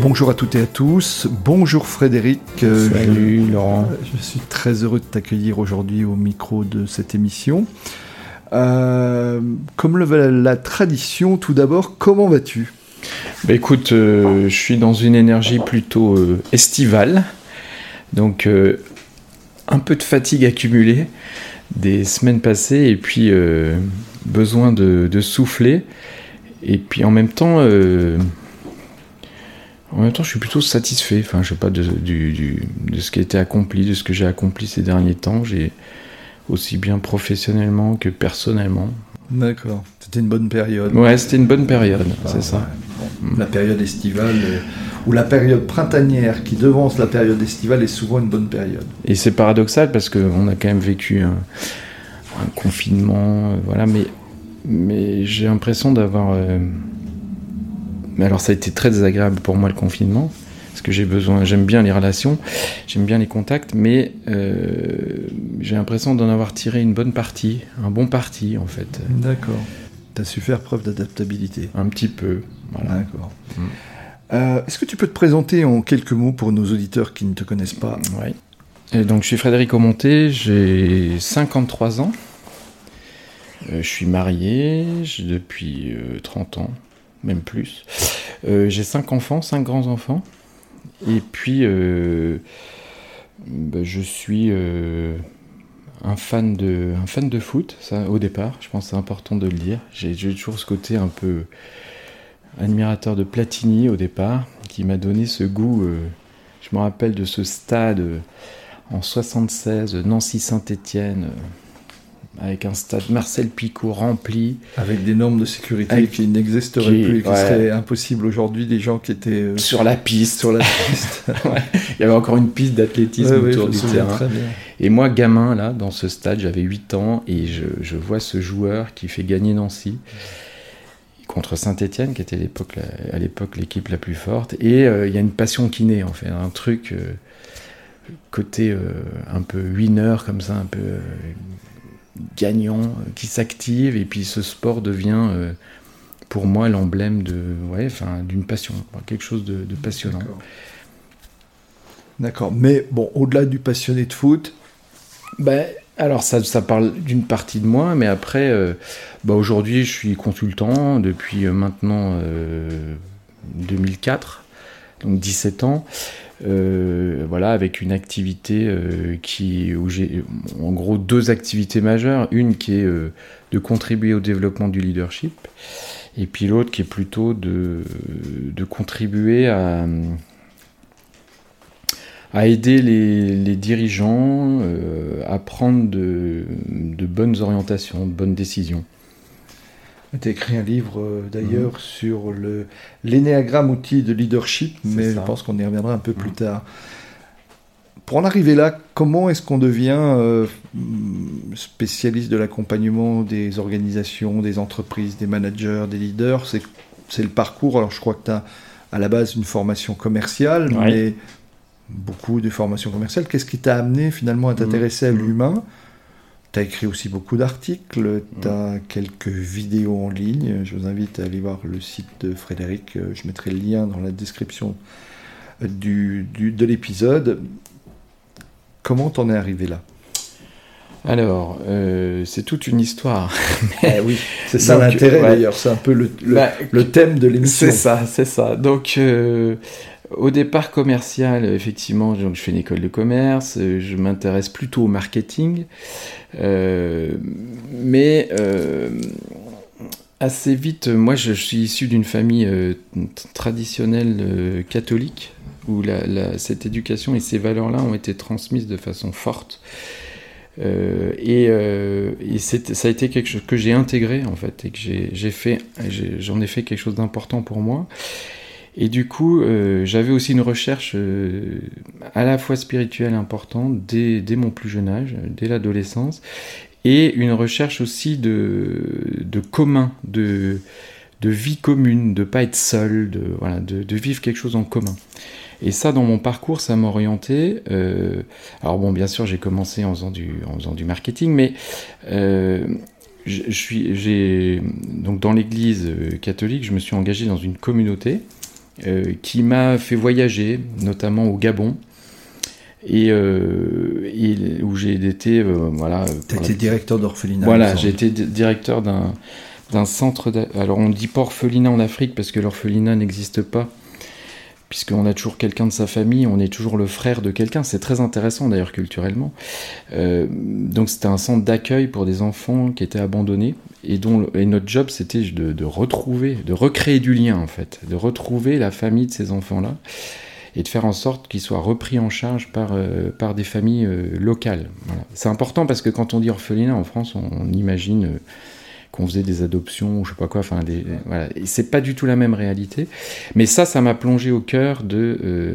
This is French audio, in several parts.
Bonjour à toutes et à tous. Bonjour Frédéric. Euh, Salut Laurent. Je suis très heureux de t'accueillir aujourd'hui au micro de cette émission. Euh, comme le veut la tradition, tout d'abord, comment vas-tu? Bah Écoute, euh, je suis dans une énergie plutôt estivale. Donc, un peu de fatigue accumulée des semaines passées et puis besoin de, de, souffler. Et puis en même temps en même temps, je suis plutôt satisfait. Enfin, je sais pas de, de ce qui a été accompli, de ce que j'ai accompli ces derniers temps. J'ai aussi bien professionnellement que personnellement. D'accord. C'était une bonne période. Ouais, c'était une bonne période, ah, c'est ça. La période estivale euh, ou la période printanière qui devance la période estivale est souvent une bonne période. Et c'est paradoxal parce qu'on a quand même vécu un, confinement, euh, voilà, mais, mais j'ai l'impression d'avoir. Euh, mais alors ça a été très désagréable pour moi le confinement, parce que j'ai besoin, j'aime bien les relations, j'aime bien les contacts, mais euh, j'ai l'impression d'en avoir tiré une bonne partie, un bon parti en fait. D'accord. Tu as su faire preuve d'adaptabilité. Un petit peu, voilà. D'accord. Euh, est-ce que tu peux te présenter en quelques mots pour nos auditeurs qui ne te connaissent pas Oui. donc je suis Frédéric Aumonté, j'ai 53 ans. Euh, je suis marié depuis 30 ans même plus. Euh, j'ai cinq enfants, cinq grands-enfants. Et puis, euh, bah, je suis euh, un, fan de, foot, ça, au départ. Je pense que c'est important de le dire. J'ai toujours ce côté un peu admirateur de Platini au départ, qui m'a donné ce goût. je me rappelle de ce stade en 76, Nancy-Saint-Étienne avec un stade Marcel Picot rempli. Avec des normes de sécurité qui n'existeraient plus, qui seraient impossibles aujourd'hui, des gens qui étaient... Euh, sur la piste. Sur la piste. Il y avait encore une piste d'athlétisme autour du terrain. Et moi, gamin, là, dans ce stade, j'avais 8 ans, et je, je, vois ce joueur qui fait gagner Nancy contre Saint-Etienne, qui était à l'époque l'équipe la plus forte. Et euh, il y a une passion qui naît, en fait, un truc... Euh, côté un peu winner comme ça, un peu gagnant euh, qui s'active et puis ce sport devient euh, pour moi l'emblème de d'une passion quelque chose de, passionnant. D'accord. Mais bon au-delà du passionné de foot ben alors ça, parle d'une partie de moi mais après euh, bah aujourd'hui je suis consultant depuis maintenant 2004 donc 17 ans euh, voilà, avec une activité euh, qui, où j'ai en gros deux activités majeures. Une qui est euh, de contribuer au développement du leadership, et puis l'autre qui est plutôt de, contribuer à, aider les, les dirigeants à prendre de, de bonnes orientations, de bonnes décisions. Tu as écrit un livre euh, d'ailleurs mhm. sur le l'énéagramme outil de leadership, mais je pense qu'on y reviendra un peu plus mhm. tard. Pour en arriver là, comment est-ce qu'on devient euh, spécialiste de l'accompagnement des organisations, des entreprises, des managers, des leaders? C'est le parcours. Alors je crois que tu as à la base une formation commerciale, mais beaucoup de formations commerciales. Qu'est-ce qui t'a amené finalement à t'intéresser à mhm. l'humain? Tu as écrit aussi beaucoup d'articles, tu as quelques vidéos en ligne. Je vous invite à aller voir le site de Frédéric. Je mettrai le lien dans la description du, de l'épisode. Comment t'en es arrivé là? Alors, euh, c'est toute une histoire. Eh oui, c'est ça l'intérêt d'ailleurs, c'est un peu le, le, bah, thème de l'émission. C'est ça, c'est ça. Donc, euh, au départ commercial, effectivement, je fais une école de commerce, euh, je m'intéresse plutôt au marketing, euh, mais euh, assez vite, moi je, suis issu d'une famille traditionnelle catholique, où cette éducation et ces valeurs-là ont été transmises de façon forte. et, ça a été quelque chose que j'ai intégré en fait et que j'en ai, fait quelque chose d'important pour moi. Et du coup, j'avais aussi une recherche à la fois spirituelle importante dès, mon plus jeune âge, dès l'adolescence, et une recherche aussi de, commun, de, vie commune, de pas être seul, de, vivre quelque chose en commun. Et ça, dans mon parcours, ça m'a orienté. Euh, alors bon, bien sûr, j'ai commencé en faisant du, marketing, mais euh, je, suis, donc dans l'Église euh, catholique, je me suis engagé dans une communauté euh, qui m'a fait voyager, notamment au Gabon. Et, euh, et, où j'ai été euh, voilà. été directeur d'orphelinat. Voilà, j'ai été directeur d'un d'un centre. Alors on dit pas orphelinat en Afrique parce que l'orphelinat n'existe pas, puisqu'on a toujours quelqu'un de sa famille, on est toujours le frère de quelqu'un. C'est très intéressant d'ailleurs culturellement. Euh, donc c'était un centre d'accueil pour des enfants qui étaient abandonnés et dont notre job c'était de, retrouver, de recréer du lien en fait, de retrouver la famille de ces enfants-là et de faire en sorte qu'ils soient repris en charge par, euh, des familles euh, locales. C'est important parce que quand on dit orphelinat en France, on, imagine qu'on faisait des adoptions ou je sais pas quoi. Enfin, des, c'est pas du tout la même réalité. Mais ça, ça m'a plongé au cœur de euh,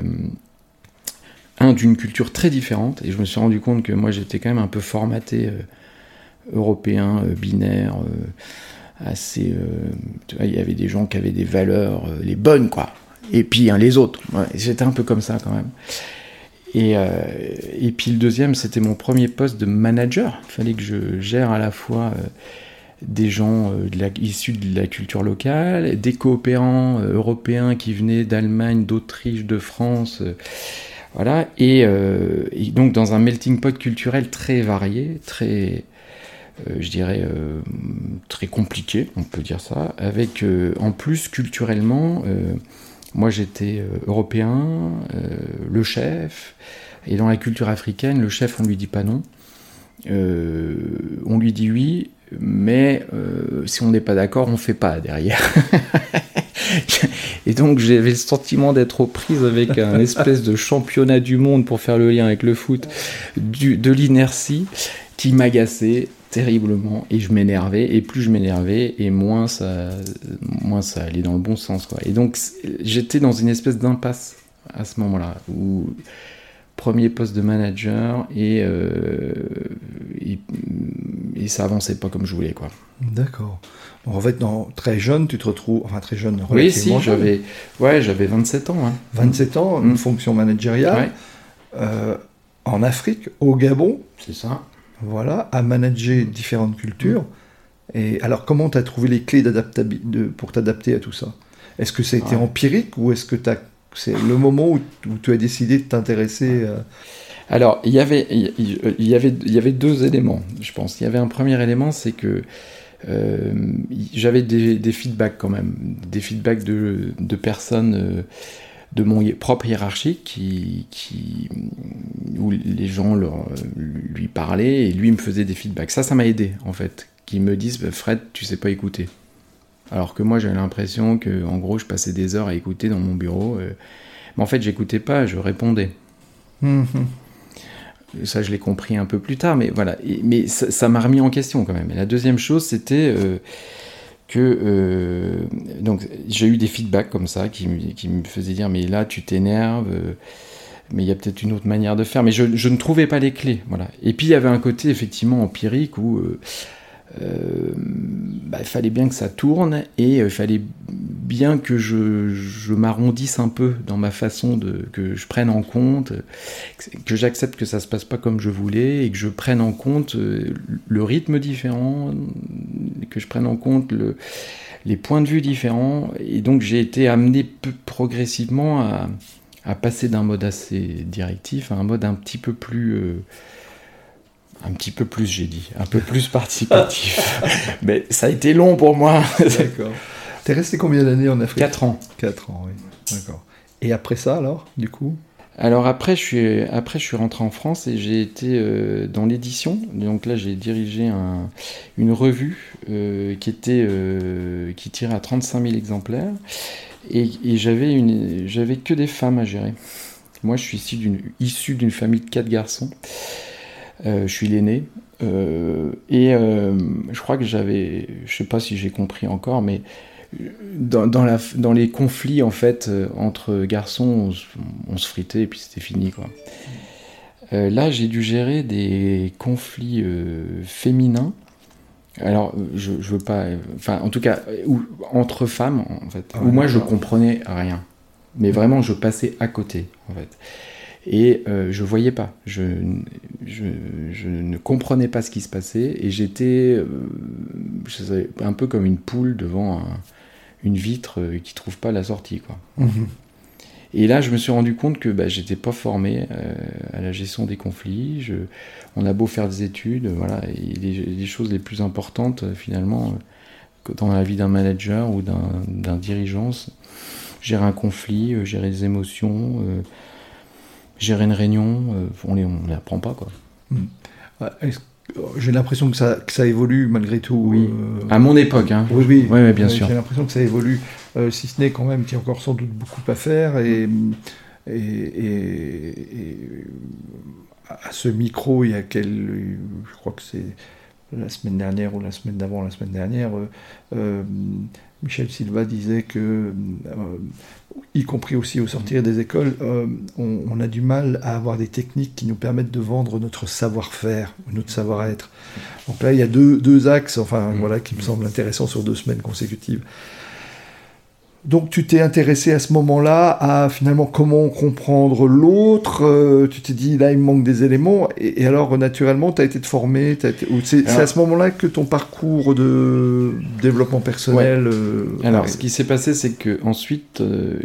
un d'une culture très différente. Et je me suis rendu compte que moi, j'étais quand même un peu formaté euh, européen, euh, binaire. assez, il y avait des gens qui avaient des valeurs, les bonnes quoi. Et puis hein, les autres. Ouais, j'étais un peu comme ça quand même. Et, et puis le deuxième, c'était mon premier poste de manager. Il fallait que je gère à la fois des gens euh, issus de la culture locale, des coopérants euh, européens qui venaient d'Allemagne, d'Autriche, de France. euh, voilà. Et, donc dans un melting pot culturel très varié, très, je dirais, très compliqué, on peut dire ça, avec en plus culturellement moi, j'étais européen, le chef, et dans la culture africaine, le chef, on lui dit pas non. On lui dit oui, mais euh, si on n'est pas d'accord, on fait pas derrière. et donc j'avais le sentiment d'être aux prises avec un espèce de championnat du monde pour faire le lien avec le foot, de l'inertie qui m'agaçait terriblement. Et je m'énervais. Et plus je m'énervais et moins ça moins ça allait dans le bon sens et donc j'étais dans une espèce d'impasse à ce moment-là premier poste de manager et, euh, et, et ça avançait pas comme je voulais quoi d'accord en fait dans, très jeune tu te retrouves enfin très jeune oui si j'avais ouais j'avais 27 ans hein. 27 ans une mmh. fonction managériale ouais. euh, en Afrique au Gabon c'est ça voilà, à manager différentes cultures. Et alors, comment tu as trouvé les clés de, pour t'adapter à tout ça? Est-ce que ça a été ouais. empirique ou est-ce que c'est le moment où, tu as décidé de t'intéresser. Alors, il y, avait, deux éléments, je pense. Il y avait un premier élément, c'est que euh, j'avais des, feedbacks quand même, des feedbacks de, personnes euh, de mon propre hiérarchie qui, qui, où les gens lui parlaient et lui me faisait des feedbacks. Ça, ça m'a aidé en fait. Qu'ils me disent bah, Fred, tu sais pas écouter. Alors que moi, j'avais l'impression que, en gros, je passais des heures à écouter dans mon bureau. Euh, mais en fait, j'écoutais pas, je répondais. Mmh. Ça, je l'ai compris un peu plus tard, mais voilà. Et, mais ça m'a remis en question quand même. Et la deuxième chose, c'était. Euh, que euh, donc j'ai eu des feedbacks comme ça qui, qui, me faisaient dire mais là tu t'énerves euh, mais il y a peut-être une autre manière de faire mais je, je, ne trouvais pas les clés voilà et puis il y avait un côté effectivement empirique où bah, il fallait bien que ça tourne et il fallait bien que je, m'arrondisse un peu dans ma façon de que je prenne en compte que j'accepte que ça se passe pas comme je voulais et que je prenne en compte le rythme différent que je prenne en compte le, les points de vue différents. Et donc j'ai été amené progressivement à, passer d'un mode assez directif à un mode un petit peu plus... Euh, un petit peu plus, j'ai dit, un peu plus participatif. Mais ça a été long pour moi. D'accord. T'es resté combien d'années en Afrique 4 ans. 4 ans, oui. D'accord. Et après ça, alors, du coup? Alors après je, suis, après, je suis rentré en France et j'ai été euh, dans l'édition. Donc là, j'ai dirigé un, une revue euh, qui, était, euh, qui tirait à 35 000 exemplaires. Et, et j'avais que des femmes à gérer. Moi, je suis issu d'une famille de quatre garçons. Je suis l'aîné. et je crois que j'avais, je sais pas si j'ai compris encore, mais dans, dans, la, dans, les conflits en fait entre garçons, on, se fritait et puis c'était fini quoi. là, j'ai dû gérer des conflits féminins alors, je, je veux pas. Enfin, en tout cas, entre femmes, en fait. Ah où moi, je comprenais rien. Mais vraiment, je passais à côté, en fait. Et euh, je voyais pas. Je, je, je, ne comprenais pas ce qui se passait. Et j'étais euh, un peu comme une poule devant une vitre euh, qui trouve pas la sortie, quoi. Mhm. Et là, je me suis rendu compte que bah, j'étais pas formé euh, à la gestion des conflits. Je, on a beau faire des études, voilà, et les, choses les plus importantes, finalement, dans la vie d'un manager ou d'un dirigeant, gérer un conflit, gérer des émotions, gérer une réunion, on ne les apprend pas, quoi. Hmm. J'ai l'impression que ça, que ça évolue malgré tout. Oui. à mon époque, hein. Oui, oui. oui, bien sûr. J'ai l'impression que ça évolue. Euh, si ce n'est quand même qu'il y a encore sans doute beaucoup à faire. Et, et, à ce micro, il y a quel, je crois que c'est la semaine dernière ou la semaine d'avant, la semaine dernière, euh, euh, Michel Silva disait que, y compris aussi au sortir des écoles, on, a du mal à avoir des techniques qui nous permettent de vendre notre savoir-faire, notre savoir-être. Donc là, il y a deux, deux axes, enfin voilà, qui me semblent intéressants sur deux semaines consécutives. Donc tu t'es intéressé à ce moment-là à finalement comment comprendre l'autre, euh, tu t'es dit là il me manque des éléments, et, alors naturellement tu as été formé, c'est à ce moment-là que ton parcours de développement personnel... Euh, alors ce qui s'est passé c'est que ensuite euh,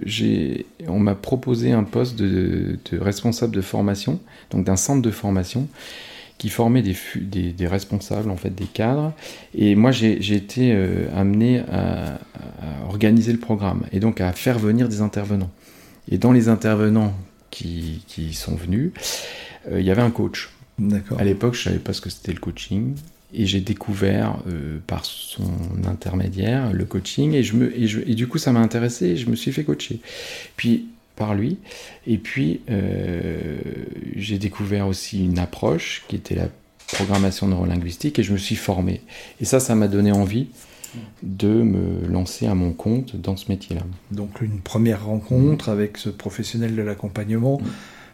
on m'a proposé un poste de, de, responsable de formation, donc d'un centre de formation, qui formait des, des, responsables, en fait, des cadres. Et moi, j'ai été euh, amené à, organiser le programme et donc à faire venir des intervenants. Et dans les intervenants qui, qui sont venus, euh, il y avait un coach. À l'époque, je savais pas ce que c'était le coaching. Et j'ai découvert euh, par son intermédiaire le coaching et, je me, et, je, et du coup ça m'a intéressé et je me suis fait coacher. Puis par lui. Et puis, euh, j'ai découvert aussi une approche qui était la programmation neurolinguistique et je me suis formé. Et ça, ça m'a donné envie de me lancer à mon compte dans ce métier-là. Donc une première rencontre avec ce professionnel de l'accompagnement, mm.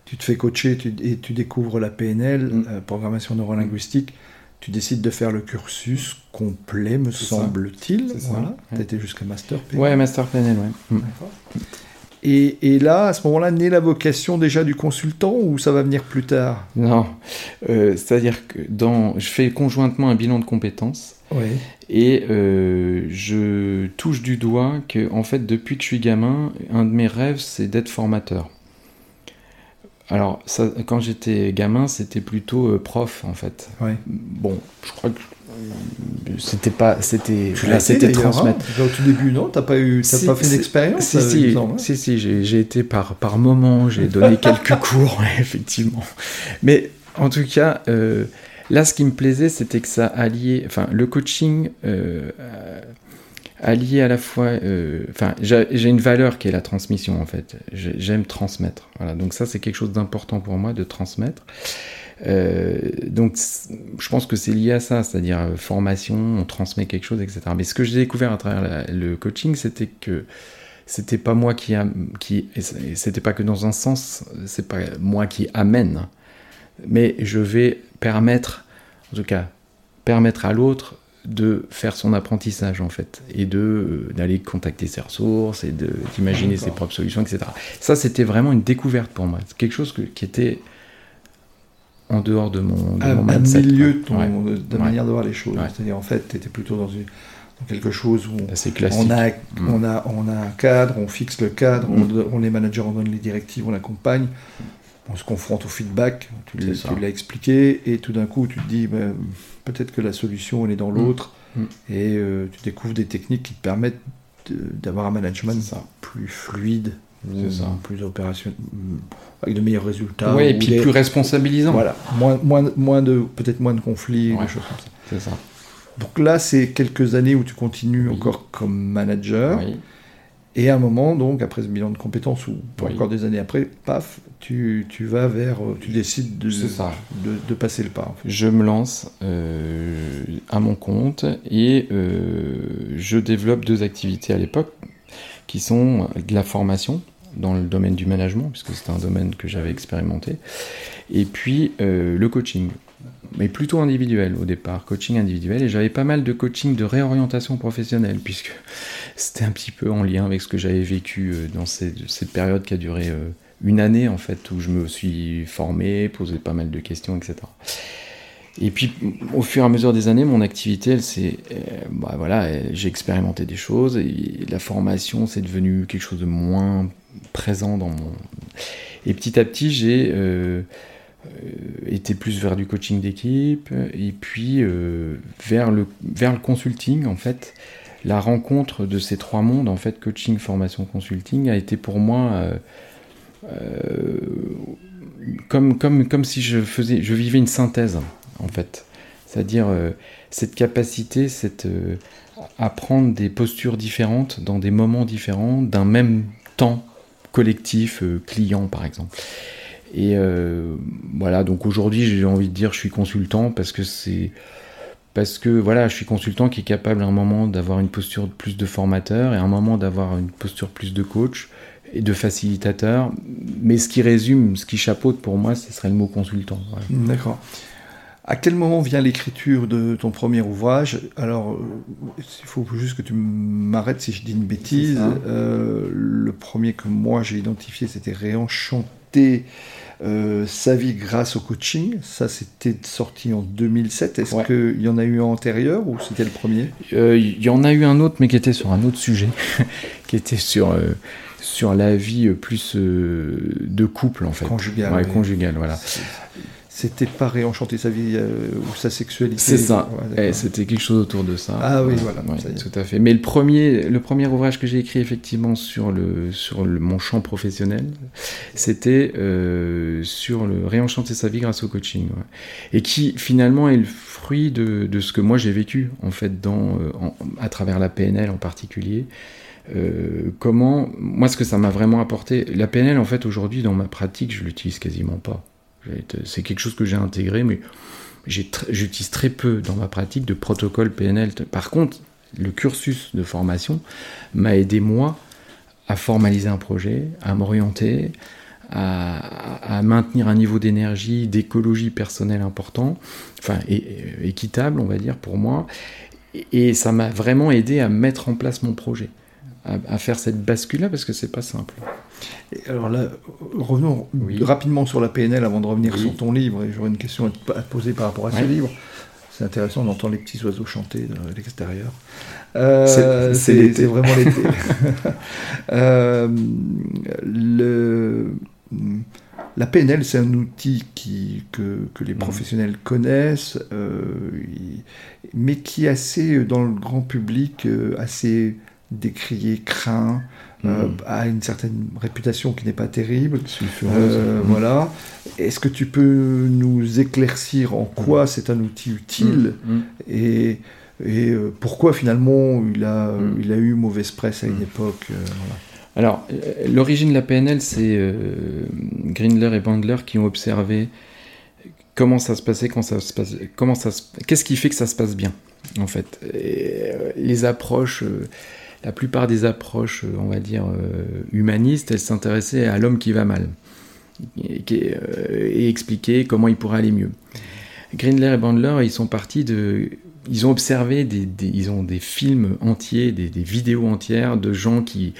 tu te fais coacher et tu découvres la PNL, mm. euh, programmation neurolinguistique, tu décides de faire le cursus complet, me semble-t-il. Voilà. Tu étais jusqu'à Master PNL. Ouais, Master PNL, ouais. Mm. D'accord. Et, là, à ce moment-là, naît la vocation déjà du consultant ou ça va venir plus tard? Non, euh, c'est-à-dire que dans, je fais conjointement un bilan de compétences et euh, je touche du doigt que, en fait, depuis que je suis gamin, un de mes rêves, c'est d'être formateur. Alors, ça, quand j'étais gamin, c'était plutôt euh, prof, en fait. Bon, je crois que c'était pas c'était c'était transmettre hein. au tout début non? T'as pas eu t'as pas fait d'expérience si si, hein. si, si j'ai été par par moment j'ai donné quelques cours effectivement. Mais en tout cas euh, là ce qui me plaisait c'était que ça alliait enfin le coaching euh, alliait à la fois euh, enfin j'ai une valeur qui est la transmission en fait. J'aime transmettre. Voilà. Donc ça c'est quelque chose d'important pour moi de transmettre euh, donc, je pense que c'est lié à ça, c'est-à-dire euh, formation, on transmet quelque chose, etc. Mais ce que j'ai découvert à travers le coaching, c'était que c'était pas moi qui, a, qui c'était pas que dans un sens, c'est pas moi qui amène, mais je vais permettre, en tout cas, permettre à l'autre de faire son apprentissage en fait et de euh, d'aller contacter ses ressources et d'imaginer ses propres solutions etc ça c'était vraiment une découverte pour moi. C'est quelque chose qui était en dehors de mon, de à, mon milieu de, ta manière de voir les choses. C'est-à-dire, en fait, tu étais plutôt dans, une, quelque chose où on a, mm. on, a, on a un cadre, on fixe le cadre, mm. on, est manager, on donne les directives, on accompagne, on se confronte au feedback, tu l'as expliqué, et tout d'un coup, tu te dis, ben, peut-être que la solution, elle est dans mm. l'autre, et euh, tu découvres des techniques qui te permettent d'avoir un management plus fluide, plus opérationnel, avec de meilleurs résultats. Oui, et puis plus responsabilisant. Voilà, moins, moins, moins de, peut-être moins de conflits, des choses comme ça. C'est ça. Donc là, c'est quelques années où tu continues encore comme manager. Et à un moment, donc, après ce bilan de compétences, ou encore des années après, paf, tu, tu vas vers, euh, tu décides de, de, de, passer le pas. Je me lance euh, à mon compte et euh, je développe deux activités à l'époque qui sont de la formation dans le domaine du management, puisque c'est un domaine que j'avais expérimenté, et puis le coaching mais plutôt individuel au départ, coaching individuel, et j'avais pas mal de coaching de réorientation professionnelle, puisque c'était un petit peu en lien avec ce que j'avais vécu euh, dans cette, période qui a duré euh, une année, en fait, où je me suis formé, posé pas mal de questions, etc. Et puis, au fur et à mesure des années, mon activité, elle s'est, euh, bah voilà, j'ai expérimenté des choses, et la formation, c'est devenu quelque chose de moins présent dans mon... Et petit à petit, j'ai... Euh, était plus vers du coaching d'équipe et puis euh, vers, le, vers le consulting en fait. La rencontre de ces trois mondes en fait coaching formation consulting a été pour moi euh, comme, comme, comme si je faisais je vivais une synthèse en fait. C'est-à-dire cette capacité cette à prendre des postures différentes dans des moments différents d'un même temps collectif client par exemple et euh, voilà, donc aujourd'hui, j'ai envie de dire, je suis consultant parce que c'est parce que voilà, je suis consultant qui est capable à un moment d'avoir une posture plus de formateur et à un moment d'avoir une posture plus de coach et de facilitateur. Mais ce qui résume, ce qui chapeaute pour moi, ce serait le mot consultant. D'accord. À quel moment vient l'écriture de ton premier ouvrage? Alors, il faut juste que tu m'arrêtes si je dis une bêtise. Euh, le premier que moi j'ai identifié, c'était Réenchanté euh, sa vie grâce au coaching. Ça, c'était sorti en 2007. Est-ce qu'il y en a eu un antérieur ou c'était le premier? Euh, Il y en a eu un autre, mais qui était sur un autre sujet, qui était sur, sur la vie plus de couple, en fait. Conjugal. Ouais, conjugal, voilà c'était pas réenchanter sa vie euh, ou sa sexualité. C'est ça. Eh, c'était quelque chose autour de ça. Ah oui, voilà. tout à fait. Mais le premier, le premier ouvrage que j'ai écrit effectivement sur le sur le, mon champ professionnel, c'était euh, sur le réenchanter sa vie grâce au coaching, et qui finalement est le fruit de, de ce que moi j'ai vécu en fait dans euh, à travers la PNL en particulier. comment moi ce que ça m'a vraiment apporté la PNL en fait aujourd'hui dans ma pratique je l'utilise quasiment pas c'est quelque chose que j'ai intégré, mais j'utilise très peu dans ma pratique de protocole PNL. Par contre, le cursus de formation m'a aidé moi à formaliser un projet, à m'orienter, à, maintenir un niveau d'énergie, d'écologie personnelle important, enfin équitable, on va dire pour moi. Et ça m'a vraiment aidé à mettre en place mon projet, à, faire cette bascule-là parce que c'est pas simple alors là, revenons rapidement sur la PNL avant de revenir sur ton livre. Et j'aurais une question à te poser par rapport à ce livre. C'est intéressant d'entendre les petits oiseaux chanter de l'extérieur. Euh, c'est vraiment l'été. euh, la PNL, c'est un outil qui, que, que, les professionnels connaissent, euh, mais qui est assez, dans le grand public, euh, assez décrié, craint, euh, hmm. a une certaine réputation qui n'est pas terrible. Euh, voilà. Est-ce que tu peux nous éclaircir en quoi hmm. c'est un outil utile hmm. et, et euh, pourquoi finalement il a, il a eu mauvaise presse à une époque Alors, l'origine de la PNL, c'est Grindler et Bandler qui ont observé comment ça se passait quand ça se passe, comment ça qu'est-ce qui fait que ça se passe bien en fait. les approches la plupart des approches, euh, on va dire, euh, humanistes, elles s'intéressaient à l'homme qui va mal et, euh, et, expliquer comment il pourrait aller mieux. Grindler et Bandler, ils sont partis de. Ils ont observé des, ils ont des films entiers, des, vidéos entières de gens qui,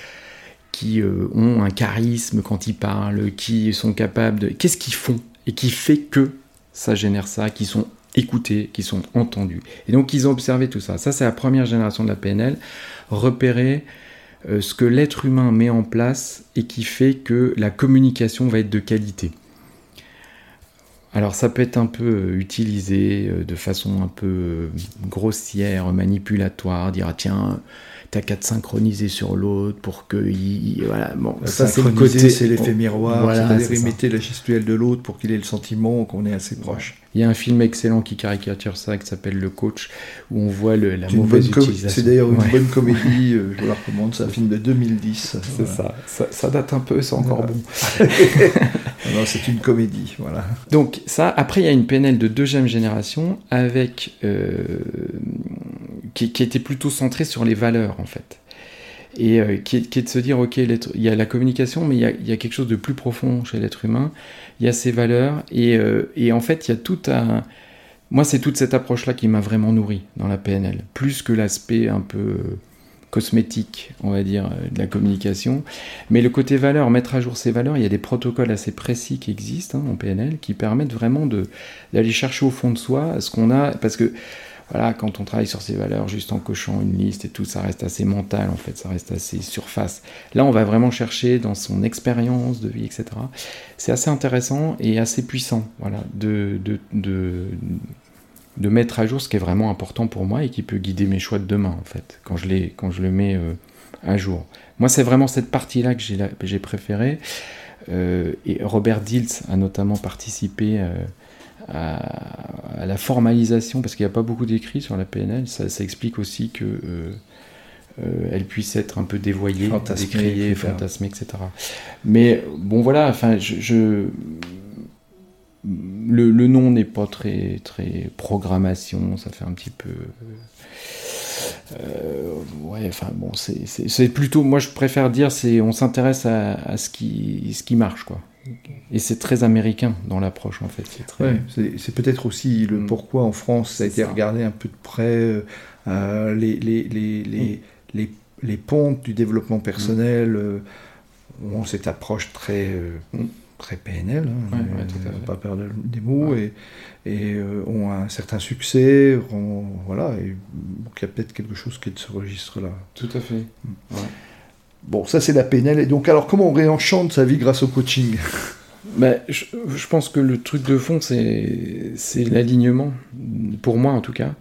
qui ont un charisme quand ils parlent, qui sont capables de. Qu'est-ce qu'ils font et qui fait que ça génère ça, qui sont écoutés, qui sont entendus. Et donc ils ont observé tout ça. Ça, c'est la première génération de la PNL repérer euh, ce que l'être humain met en place et qui fait que la communication va être de qualité. Alors ça peut être un peu euh, utilisé euh, de façon un peu euh, grossière, manipulatoire, dire ah, tiens, t'as qu'à te synchroniser sur l'autre pour que voilà bon ça c'est le côté c'est l'effet miroir c'est-à-dire imiter la gestuelle de l'autre pour qu'il ait le sentiment qu'on est assez proche. Il y a un film excellent qui caricature ça qui s'appelle Le Coach où on voit le, la mauvaise utilisation. c'est d'ailleurs une bonne comédie euh, je vous la recommande c'est un film de 2010 c'est ça. ça. date un peu c'est encore bon non c'est une comédie voilà donc ça après il y a une PNL de deuxième génération avec euh, qui, était plutôt centré sur les valeurs en fait. Et euh, qui, est, de se dire, ok, il y a la communication, mais il y a, quelque chose de plus profond chez l'être humain. Il y a ses valeurs, et, euh, et, en fait, il y a tout un... Moi, c'est toute cette approche-là qui m'a vraiment nourri dans la PNL, plus que l'aspect un peu cosmétique, on va dire, de la communication. Mais le côté valeur, mettre à jour ces valeurs, il y a des protocoles assez précis qui existent hein, en PNL qui permettent vraiment d'aller chercher au fond de soi ce qu'on a, parce que voilà, quand on travaille sur ces valeurs juste en cochant une liste et tout, ça reste assez mental en fait, ça reste assez surface. Là, on va vraiment chercher dans son expérience de vie, etc. C'est assez intéressant et assez puissant, voilà, de, de, de, mettre à jour ce qui est vraiment important pour moi et qui peut guider mes choix de demain en fait, quand je, les, quand je le mets euh, à jour. Moi, c'est vraiment cette partie-là que j'ai préférée. Euh, et Robert Diltz a notamment participé. Euh, à, la formalisation, parce qu'il n'y a pas beaucoup d'écrits sur la PNL, ça, explique aussi que elle puisse être un peu dévoyée, décriée, fantasmée, etc. Mais bon, voilà, enfin, je, le, le, nom n'est pas très, très programmation, ça fait un petit peu. Euh, ouais, enfin bon, c'est plutôt, moi je préfère dire, c'est on s'intéresse à, à, ce, qui, ce qui marche, quoi. Et c'est très américain dans l'approche en fait. C'est peut-être aussi le mm. pourquoi en France ça a été regardé un peu de près euh, les, les, les, les, les, pontes du développement personnel mm. euh, ont cette approche très, mm. Très PNL, hein, ouais, pas perdre des mots, et, et ont un certain succès. voilà, et il y a peut-être quelque chose qui est de ce registre-là. Tout à fait. Bon, ça c'est la PNL. Et donc, alors comment on réenchante sa vie grâce au coaching? Ben, je, pense que le truc de fond, c'est l'alignement, pour moi en tout cas,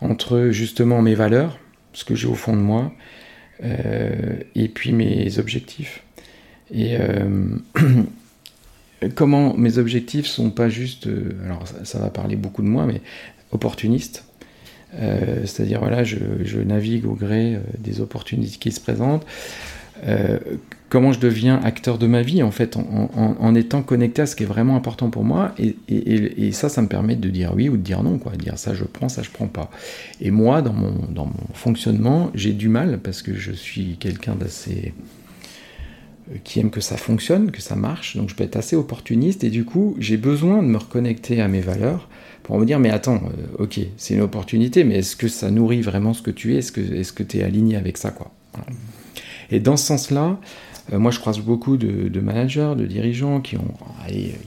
entre justement mes valeurs, ce que j'ai au fond de moi, euh, et puis mes objectifs. Et euh, comment mes objectifs sont pas juste, euh, alors ça, va parler beaucoup de moi, mais opportunistes. C'est-à-dire, voilà, je, navigue au gré des opportunités qui se présentent. Euh, comment je deviens acteur de ma vie en fait en, étant connecté à ce qui est vraiment important pour moi et, ça ça me permet de dire oui ou de dire non quoi dire ça je prends ça je prends pas et moi dans mon, dans mon fonctionnement j'ai du mal parce que je suis quelqu'un d'assez euh, qui aime que ça fonctionne que ça marche donc je peux être assez opportuniste et du coup j'ai besoin de me reconnecter à mes valeurs pour me dire mais attends euh, ok c'est une opportunité mais est-ce que ça nourrit vraiment ce que tu es? Est-ce que est-ce que tu es aligné avec ça quoi? Et dans ce sens-là, euh, moi je croise beaucoup de, managers, de dirigeants qui, ont,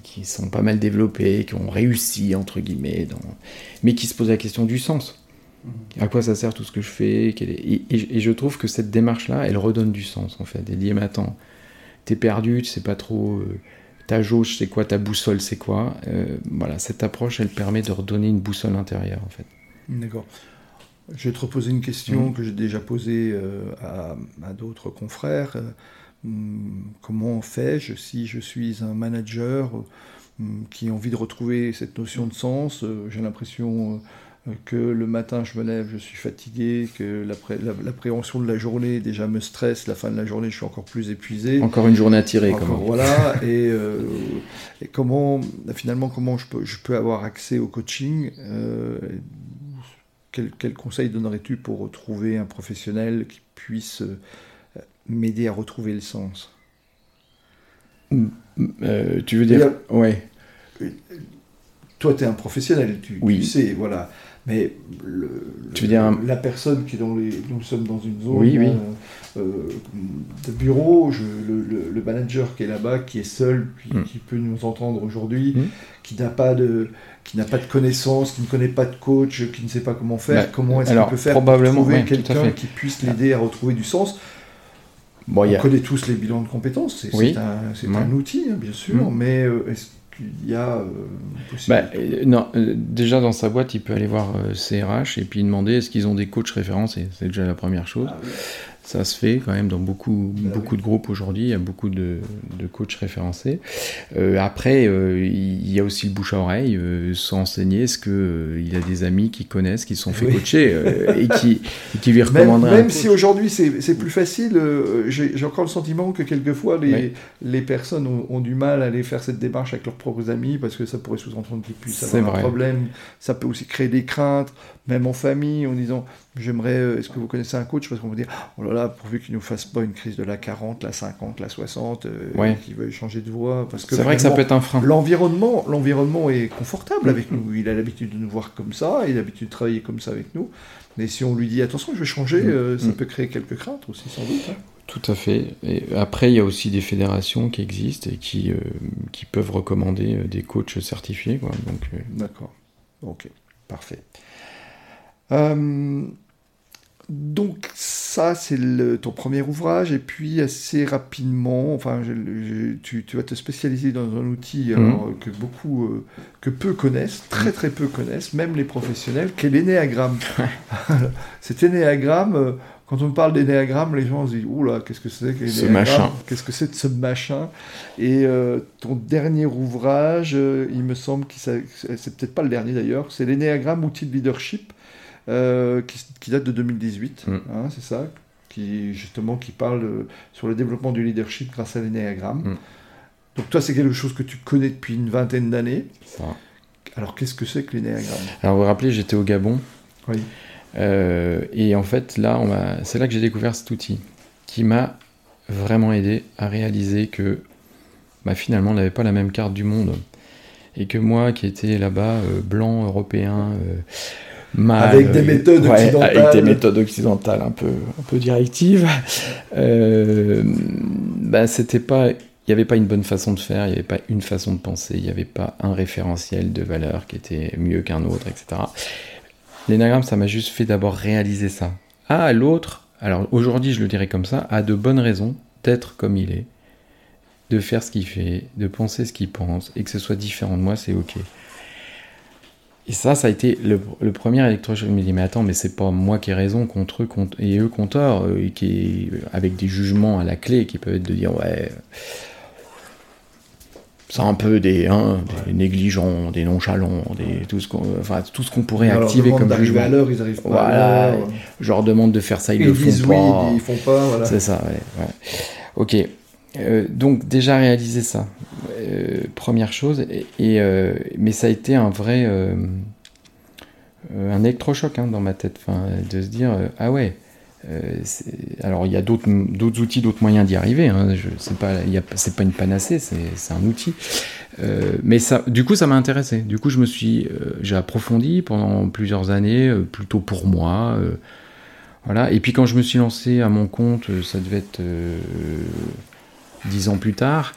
qui sont pas mal développés, qui ont réussi, entre guillemets, mais qui se posent la question du sens. Mhm. À quoi ça sert tout ce que je fais? Et, je trouve que cette démarche-là, elle redonne du sens en fait. Elle dit, mais attends, t'es perdu, tu sais pas trop, euh, ta jauge c'est quoi, ta boussole c'est quoi. Euh, voilà, cette approche, elle permet de redonner une boussole intérieure en fait. D'accord. Je vais te reposer une question mm. que j'ai déjà posée euh, à, d'autres confrères. Mm, comment fais-je si je suis un manager mm, qui a envie de retrouver cette notion de sens J'ai l'impression que le matin je me lève, je suis fatigué, que l'appréhension de la journée déjà me stresse, la fin de la journée je suis encore plus épuisé. Encore une journée à tirer. Encore, voilà, et, comment finalement comment je peux, je peux avoir accès au coaching quel, conseil donnerais-tu pour retrouver un professionnel qui puisse euh, m'aider à retrouver le sens? Euh, Tu veux dire? Ouais. Euh, toi, tu es un professionnel, tu, oui. sais, voilà. Mais tu veux dire la personne qui est dans les. Nous sommes dans une zone oui, oui. de bureau, le, manager qui est là-bas, qui est seul, hmm. qui peut nous entendre aujourd'hui, hmm. qui n'a pas de qui n'a pas de connaissances, qui ne connaît pas de coach, qui ne sait pas comment faire, bah, comment est-ce qu'on peut faire pour trouver quelqu'un qui puisse l'aider à retrouver du sens Bon, On connaît tous les bilans de compétences, c'est un, outil, hein, bien sûr, mais euh, est-ce qu'il y a bah, Non, déjà dans sa boîte, il peut aller voir CRH et puis demander est-ce qu'ils ont des coachs référencés. C'est déjà la première chose. Ah ça se fait quand même dans beaucoup, beaucoup de groupes aujourd'hui. Il y a beaucoup de, de coachs référencés. Euh, après, euh, il y a aussi le bouche à oreille, euh, s'enseigner. Est-ce qu'il euh, il a des amis qui connaissent, qui sont fait coacher et, qui, qui lui recommanderaient Même, même si aujourd'hui c'est plus facile, j'ai encore le sentiment que quelquefois les, les personnes ont, du mal à aller faire cette démarche avec leurs propres amis parce que ça pourrait sous-entendre qu'ils puissent avoir un problème. Ça peut aussi créer des craintes même en famille, en disant j'aimerais, est-ce que vous connaissez un coach? Parce qu'on va dire, oh là là, pourvu qu'il ne nous fasse pas une crise de la 40, la 50, la 60, euh, qui veut changer de voix. Parce que c'est vrai que ça peut être un frein. L'environnement, l'environnement est confortable avec nous. Il a l'habitude de nous voir comme ça, il a l'habitude de travailler comme ça avec nous. Mais si on lui dit attention, je vais changer, mm. euh, ça mm. peut créer quelques craintes aussi, sans doute. Hein. Tout à fait. Et après, il y a aussi des fédérations qui existent et qui, qui peuvent recommander des coachs certifiés. Quoi. Donc, D'accord. Ok, parfait. Euh, donc ça, c'est ton premier ouvrage, et puis assez rapidement, enfin, tu, vas te spécialiser dans un outil mhm. que beaucoup, euh, que peu connaissent, très très peu connaissent, même les professionnels, qui est l'énéagramme. Cet énéagramme, euh, quand on parle d'énéagramme, les gens se disent oula, qu'est-ce que c'est que ce machin Qu'est-ce que c'est de ce machin? Et ton dernier ouvrage, il me semble que c'est peut-être pas le dernier d'ailleurs, c'est l'énéagramme outil de leadership euh, qui, date de 2018, mm. hein, c'est ça, qui justement qui parle euh, sur le développement du leadership grâce à l'énéagramme. Mm. Donc toi, c'est quelque chose que tu connais depuis une vingtaine d'années. Alors qu'est-ce que c'est que l'énéagramme? Alors vous vous rappelez, j'étais au Gabon. Oui. Euh, et en fait, là, c'est là que j'ai découvert cet outil qui m'a vraiment aidé à réaliser que bah, finalement, on n'avait pas la même carte du monde. Et que moi, qui étais là-bas, blanc, européen, avec des méthodes occidentales. Avec des méthodes occidentales un peu, un peu directives. Euh, ben c'était pas, il n'y avait pas une bonne façon de faire, il n'y avait pas une façon de penser, il n'y avait pas un référentiel de valeur qui était mieux qu'un autre, etc. L'énagramme, ça m'a juste fait d'abord réaliser ça. Ah, l'autre, alors aujourd'hui je le dirais comme ça, a de bonnes raisons d'être comme il est, de faire ce qu'il fait, de penser ce qu'il pense, et que ce soit différent de moi, c'est ok. Et ça, ça a été le, premier électrochoc. Je me dis, mais attends, mais c'est pas moi qui ai raison contre eux et eux contre eux, et qui, avec des jugements à la clé qui peuvent être de dire, ouais, c'est un peu des, hein, des négligents, des nonchalants, des, tout ce qu'on enfin, tout ce qu'on pourrait activer comme jugement. à l'heure, ils arrivent pas voilà, Je leur demande de faire ça, ils, le font disent pas. Oui, ils font pas, voilà. C'est ça, ouais, ouais. Ok. Euh, donc déjà réaliser ça, euh, première chose, et, euh, mais ça a été un vrai un électrochoc hein, dans ma tête, de se dire ah ouais. alors il y a d'autres outils, d'autres moyens d'y arriver. Hein, c'est pas, une panacée, c'est un outil. mais du coup, ça m'a intéressé. Du coup, je me j'ai approfondi pendant plusieurs années, plutôt pour moi. voilà. Et puis quand je me suis lancé à mon compte, ça devait être dix ans plus tard,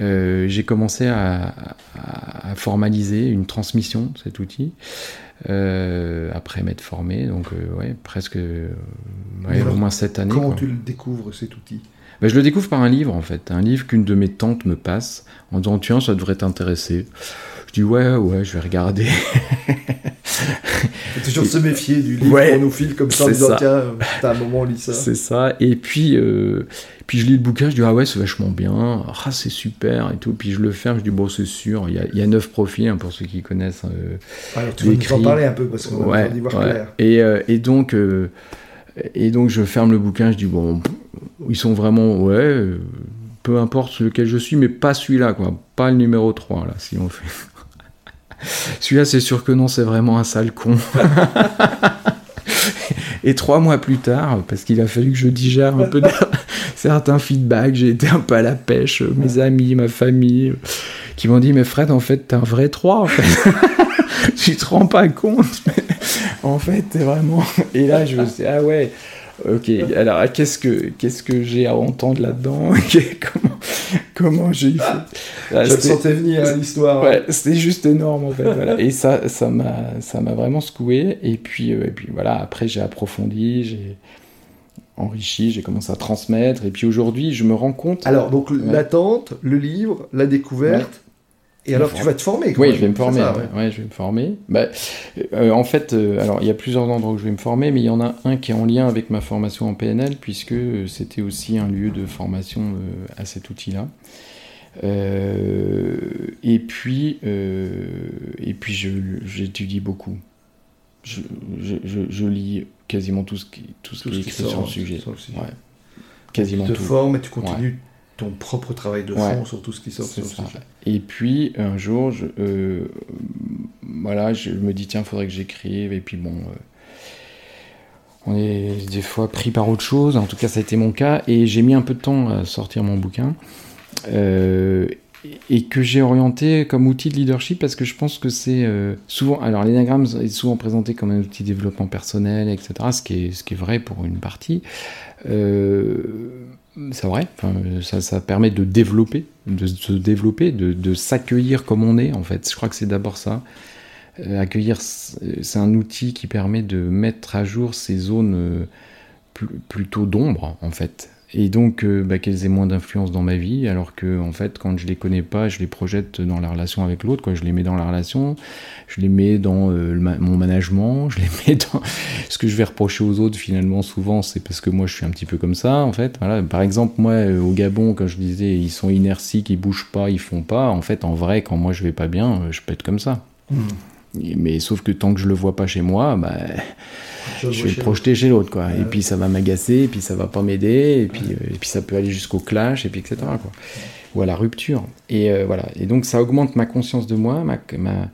euh, j'ai commencé à, formaliser une transmission de cet outil euh, après m'être formé, donc euh, ouais, presque au moins sept années. Comment tu le découvres cet outil? Ben, Je le découvre par un livre en fait, un livre qu'une de mes tantes me passe en disant tiens ça devrait t'intéresser. Je dis ouais ouais je vais regarder. Faut toujours se méfier du livre ouais, file comme ça en disant tiens t'as un moment lis ça. C'est ça et puis puis je lis le bouquin, je dis ah ouais c'est vachement bien, ah c'est super et tout. Puis je le ferme, je dis bon c'est sûr, il y a, il y a neuf profils hein, pour ceux qui connaissent. Euh, Alors tu vas en parler un peu parce qu'on va y voir clair. Et, euh, et donc euh, et donc je ferme le bouquin, je dis bon ils sont vraiment ouais peu importe lequel je suis, mais pas celui-là quoi, pas le numéro 3 là si on fait. Celui-là c'est sûr que non, c'est vraiment un sale con. Et trois mois plus tard, parce qu'il a fallu que je digère un peu certains feedbacks, j'ai été un peu à la pêche, mes amis, ma famille, qui m'ont dit, mais Fred, en fait, t'es un vrai 3, en fait. tu te rends pas compte, en fait, t'es vraiment... Et là, je me suis dit, ah ouais, ok, alors qu'est-ce que, qu'est-ce que j'ai à entendre là-dedans? Comment, comment j'ai fait Je te sentais venir à l'histoire. Ouais, c'était juste énorme, en fait. Voilà. Et ça, ça m'a, ça m'a vraiment secoué. Et puis, euh, et puis voilà, après, j'ai approfondi, j'ai enrichi, j'ai commencé à transmettre, et puis aujourd'hui, je me rends compte. Alors, donc l'attente, le livre, la découverte, Et alors, tu vas te former Oui, je vais me former. ouais. je vais me former. Bah, euh, en fait, euh, alors il y a plusieurs endroits où je vais me former, mais il y en a un qui est en lien avec ma formation en PNL, puisque c'était aussi un lieu de formation à cet outil-là. et puis, et puis j'étudie beaucoup. Je, je, lis quasiment tout ce qui, tout ce qui est écrit sur le sujet. Ouais. Quasiment tu te formes et tu continues ton propre travail de fond sur tout ce qui sort sur le sujet. Et puis un jour, je, euh, voilà, je me dis tiens, faudrait que j'écrive. Et puis bon, euh, on est des fois pris par autre chose. En tout cas, ça a été mon cas. Et j'ai mis un peu de temps à sortir mon bouquin. Euh, et que j'ai orienté comme outil de leadership parce que je pense que c'est souvent. Alors, l'énagramme est souvent présenté comme un outil de développement personnel, etc., ce qui est, ce qui est vrai pour une partie. Euh, c'est vrai, ça, permet de développer, de se développer, de, s'accueillir comme on est en fait. Je crois que c'est d'abord ça. Euh, accueillir, c'est un outil qui permet de mettre à jour ces zones euh, plutôt d'ombre en fait et donc euh, bah, qu'elles aient moins d'influence dans ma vie, alors que en fait, quand je les connais pas, je les projette dans la relation avec l'autre, quoi. Je les mets dans la relation, je les mets dans euh, mon management, je les mets dans ce que je vais reprocher aux autres. Finalement, souvent, c'est parce que moi, je suis un petit peu comme ça, en fait. Voilà. Par exemple, moi, euh, au Gabon, quand je disais, ils sont inertiques, ils bougent pas, ils font pas. En fait, en vrai, quand moi je vais pas bien, je être comme ça. Mmh. Mais sauf que tant que je le vois pas chez moi, bah, je, vais le projeter chez l'autre, quoi. et puis ça va m'agacer, et puis ça va pas m'aider, et puis, euh, et puis ça peut aller jusqu'au clash, et puis etc. Quoi. Ou à la rupture. Et euh, voilà. Et donc ça augmente ma conscience de moi, ma, ma...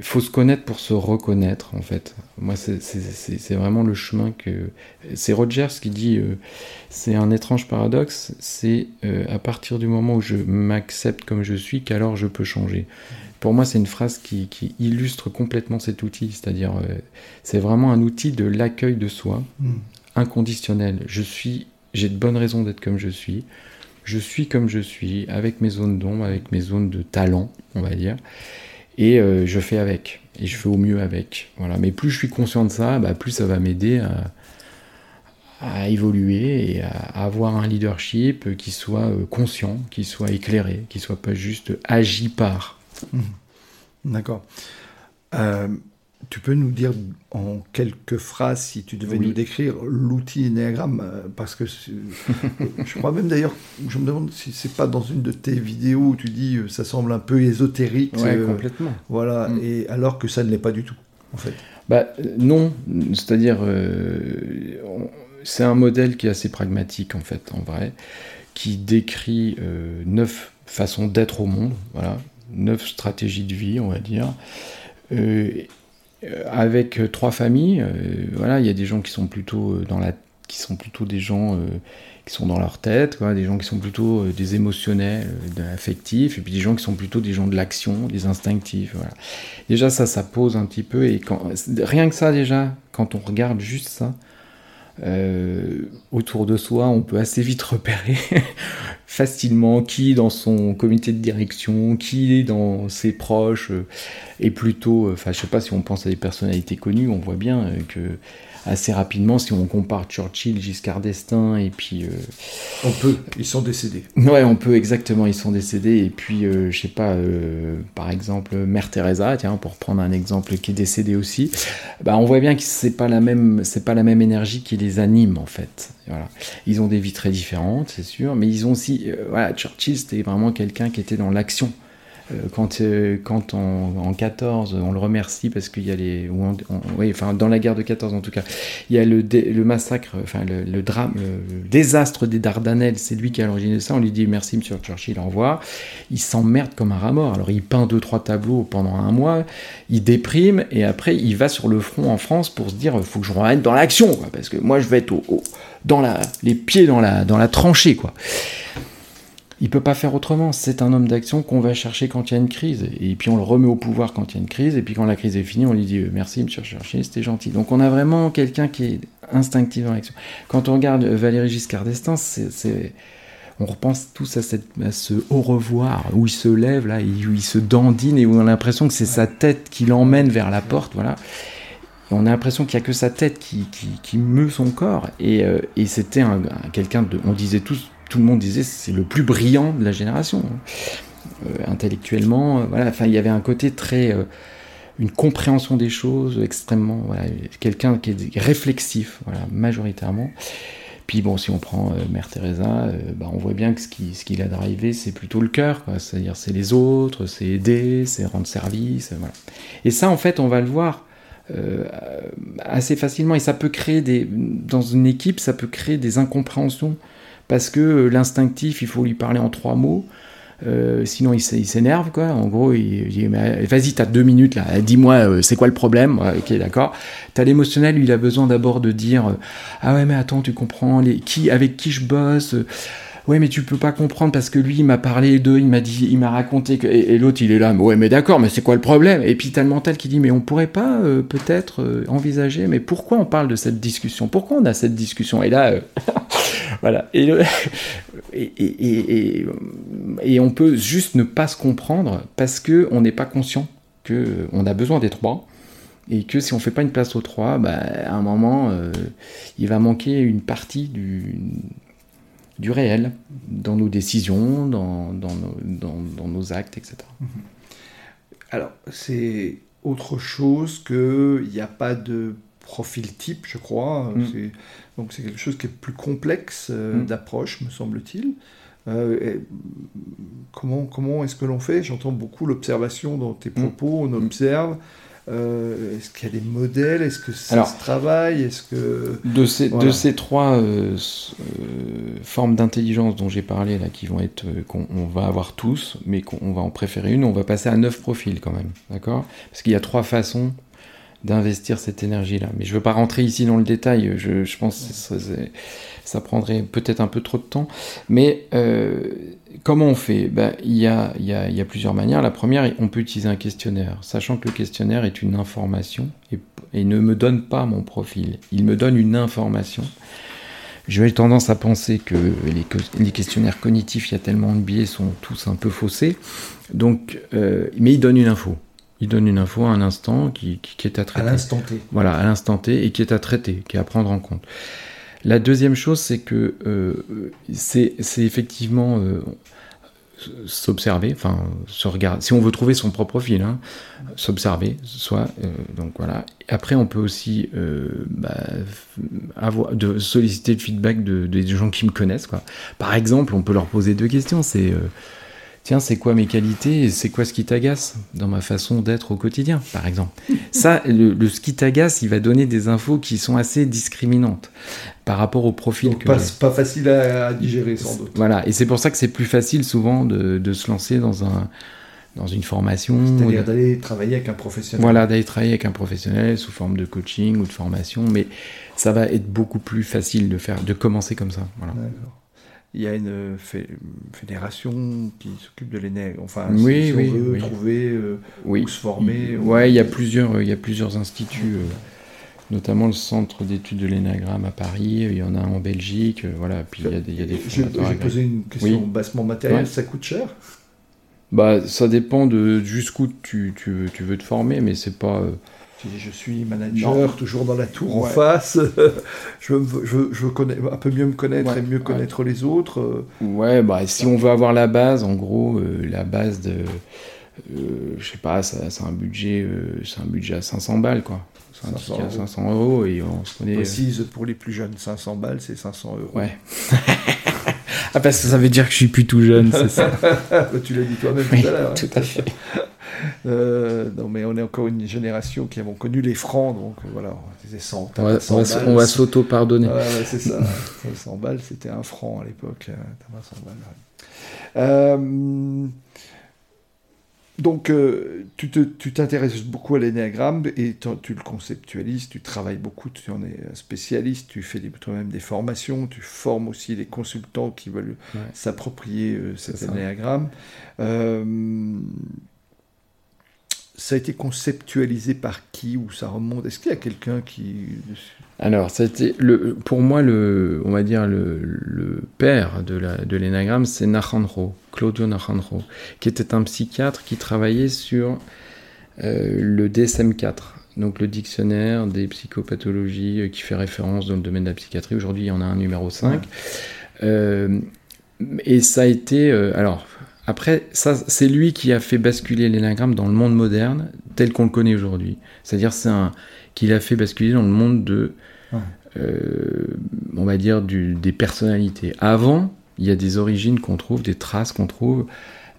Faut se connaître pour se reconnaître, en fait. Moi, c'est vraiment le chemin que. C'est Rogers qui dit euh, c'est un étrange paradoxe, c'est à partir du moment où je m'accepte comme je suis qu'alors je peux changer pour moi, c'est une phrase qui, illustre complètement cet outil. C'est-à-dire, euh, c'est vraiment un outil de l'accueil de soi, hmm. inconditionnel. Je suis, j'ai de bonnes raisons d'être comme je suis. Je suis comme je suis, avec mes zones d'ombre, avec mes zones de talent, on va dire. Et euh, je fais avec. Et je fais au mieux avec. Voilà. Mais plus je suis conscient de ça, bah, plus ça va m'aider à, évoluer et à, avoir un leadership qui soit euh, conscient, qui soit éclairé, qui soit pas juste agi par. Mhm. D'accord. Euh, tu peux nous dire en quelques phrases, si tu devais nous décrire l'outil Enneagram, euh, parce que je crois même d'ailleurs, je me demande si c'est pas dans une de tes vidéos où tu dis euh, ça semble un peu ésotérique. Ouais, complètement. Voilà, mm. et alors que ça ne l'est pas du tout, en fait. Bah non, c'est-à-dire c'est un modèle qui est assez pragmatique en fait, en vrai, qui décrit neuf façons d'être au monde, voilà, neuf stratégies de vie, on va dire, euh, avec trois familles. Euh, voilà, il y a des gens qui sont plutôt euh, dans la, qui sont plutôt des gens qui sont dans leur tête, quoi, des gens qui sont plutôt des émotionnels, affectifs, et puis des gens qui sont plutôt des gens de l'action, des instinctifs. Voilà. Déjà ça, ça pose un petit peu, et quand, rien que ça déjà, quand on regarde juste ça, euh, autour de soi, on peut assez vite repérer facilement qui dans son comité de direction, qui dans ses proches, euh, est plutôt, enfin je sais pas si on pense à des personnalités connues, on voit bien euh, que assez rapidement si on compare Churchill, Giscard d'Estaing et puis... Euh, on peut, ils sont décédés. Ouais, on peut, exactement, ils sont décédés. Et puis, euh, je sais pas, euh, par exemple, Mère Teresa, tiens, pour prendre un exemple qui est décédé aussi, bah, on voit bien que c'est pas la même, c'est pas la même énergie qui les anime, en fait. Voilà. Ils ont des vies très différentes, c'est sûr, mais ils ont aussi, voilà, Churchill, c'était vraiment quelqu'un qui était dans l'action. Euh, quand, euh, quand en 14, on le remercie parce qu'il y a les. oui, enfin, dans la guerre de 14 en tout cas, il y a le, massacre, enfin, le, drame, le, désastre des Dardanelles, c'est lui qui a l'origine de ça. On lui dit merci, monsieur Churchill, au revoir. Il s'emmerde comme un rat mort. Alors, il peint deux, trois tableaux pendant un mois, il déprime et après, il va sur le front en France pour se dire faut que je revienne dans l'action, parce que moi, je vais être au, dans les pieds dans la, dans la tranchée, quoi il peut pas faire autrement. C'est un homme d'action qu'on va chercher quand il y a une crise. Et puis on le remet au pouvoir quand il y a une crise. Et puis quand la crise est finie, on lui dit euh, merci, monsieur Chercher, c'était gentil. Donc on a vraiment quelqu'un qui est instinctif dans l'action. Quand on regarde euh, Valéry Giscard d'Estaing, c'est, on repense tous à, à, ce au revoir où il se lève là, où il se dandine et où on a l'impression que c'est sa tête qui l'emmène vers la porte. Voilà. On a l'impression qu'il n'y a que sa tête qui, qui, meut son corps. Et, euh, et c'était quelqu'un de. On disait tous tout le monde disait c'est le plus brillant de la génération. intellectuellement. voilà, enfin, il y avait un côté très une compréhension des choses extrêmement. Voilà, quelqu'un qui est réflexif, voilà, majoritairement. Puis bon, si on prend euh, Mère Teresa, euh, bah, on voit bien que ce qui, ce qui l'a c'est plutôt le cœur, c'est-à-dire c'est les autres, c'est aider, c'est rendre service, voilà. Et ça, en fait, on va le voir euh, assez facilement, et ça peut créer des, dans une équipe, ça peut créer des incompréhensions, parce que l'instinctif, il faut lui parler en trois mots, euh, sinon, il s'énerve, quoi. En gros, il, dit Vas-y, t'as deux minutes là, dis-moi, euh, c'est quoi le problème? Ok, d'accord. T'as l'émotionnel, il a besoin d'abord de dire euh, Ah ouais, mais attends, tu comprends, les, qui, avec qui je bosse ouais mais tu peux pas comprendre parce que lui il m'a parlé d'eux, il m'a dit, il m'a raconté que et, l'autre il est là, ouais mais d'accord, mais c'est quoi le problème? Et puis t'as le mental qui dit mais on pourrait pas peut-être envisager, mais pourquoi on parle de cette discussion? Pourquoi on a cette discussion? Et là voilà. Et, et, et, on peut juste ne pas se comprendre parce qu'on n'est pas conscient qu'on a besoin des trois. Et que si on ne fait pas une place aux trois, bah, à un moment, euh, il va manquer une partie du, du réel dans nos décisions, dans, dans, nos, dans, nos, actes, etc. Mhm. Alors, c'est autre chose qu'il n'y a pas de profil type, je crois. Mm. Donc c'est quelque chose qui est plus complexe euh, mm. d'approche, me semble-t-il. Euh, comment comment est-ce que l'on fait? J'entends beaucoup l'observation dans tes mm. propos, on observe. Euh, est-ce qu'il y a des modèles? Est-ce que ça se travaille? Est-ce que de ces, de ces trois formes d'intelligence dont j'ai parlé là, qui vont être qu'on va avoir tous, mais qu'on va en préférer une, on va passer à neuf profils quand même, d'accord? Parce qu'il y a trois façons d'investir cette énergie-là. Mais je ne veux pas rentrer ici dans le détail, je, pense que ça, prendrait peut-être un peu trop de temps. Mais euh, comment on fait? Ben, il, y a, y a, plusieurs manières. La première, on peut utiliser un questionnaire, sachant que le questionnaire est une information et, ne me donne pas mon profil. Il me donne une information. J'ai tendance à penser que les, questionnaires cognitifs, il y a tellement de biais, sont tous un peu faussés. Donc, euh, mais il donne une info. Il donne une info à un instant qui, qui, est à traiter. À l'instant T. Voilà, à l'instant T et qui est à traiter, qui est à prendre en compte. La deuxième chose, c'est que euh, c'est effectivement euh, s'observer, enfin se regarder. Si on veut trouver son propre profil, hein, s'observer, soit euh, donc voilà. Après, on peut aussi bah, avoir de solliciter le feedback de, des gens qui me connaissent. Quoi. Par exemple, on peut leur poser deux questions. C'est tiens, c'est quoi mes qualités et c'est quoi ce qui t'agace dans ma façon d'être au quotidien, par exemple? Ça, le, ce qui t'agace, il va donner des infos qui sont assez discriminantes par rapport au profil Donc Pas, pas facile à, digérer, sans doute. Voilà, et c'est pour ça que c'est plus facile souvent de, de, se lancer dans un dans une formation. C'est-à-dire d'aller travailler avec un professionnel. Voilà, d'aller travailler avec un professionnel sous forme de coaching ou de formation, mais ça va être beaucoup plus facile de faire, de commencer comme ça. Voilà. D'accord il y a une fédération qui s'occupe de l'énergie. Enfin, si, on veut trouver euh, ou se former. Oui, il y a plusieurs, il y a plusieurs instituts, euh, notamment le centre d'études de l'énagramme à Paris. Il y en a un en Belgique. Euh, voilà. Puis il y a des, il y a des J'ai posé une question bassement matérielle. Ça coûte cher? Bah, ça dépend de jusqu'où tu, tu, tu, veux te former, mais c'est pas je suis manager, toujours dans la tour en face. je, veux, je, connais, un peu mieux me connaître et mieux connaître les autres. Euh. Ouais, bah, si on veut avoir la base, en gros, euh, la base de. Euh, je sais pas, c'est un budget, c'est un budget à 500 balles, quoi. C'est un 500 à 500 euros et on se connaît. Précise pour les plus jeunes, 500 balles, c'est 500 euros. Ouais. ah, parce que ça veut dire que je suis plus tout jeune, c'est ça. tu l'as dit toi-même tout à l'heure. Hein. Tout à fait. Euh, non, mais on est encore une génération qui avons connu les francs, donc euh, voilà, on 100, on va, on va s'auto-pardonner. c'est ça. 100 balles, c'était un franc à l'époque. 100 euh, donc, tu t'intéresses beaucoup à l'énéagramme et tu le conceptualises, tu travailles beaucoup, tu en es spécialiste, tu fais toi-même des formations, tu formes aussi les consultants qui veulent s'approprier cet énéagramme ça a été conceptualisé par qui ou ça remonte? Est-ce qu'il y a quelqu'un qui alors, le, pour moi, le, on va dire le, le père de, la, de l'énagramme, c'est Najanro, Claudio Najanro, qui était un psychiatre qui travaillait sur euh, le DSM-4, donc le dictionnaire des psychopathologies euh, qui fait référence dans le domaine de la psychiatrie. Aujourd'hui, il y en a un numéro 5. Euh, et ça a été, alors, Après, ça, c'est lui qui a fait basculer l'énagramme dans le monde moderne tel qu'on le connaît aujourd'hui. C'est-à-dire, c'est un qu'il a fait basculer dans le monde de, euh, on va dire, du, des personnalités. Avant, il y a des origines qu'on trouve, des traces qu'on trouve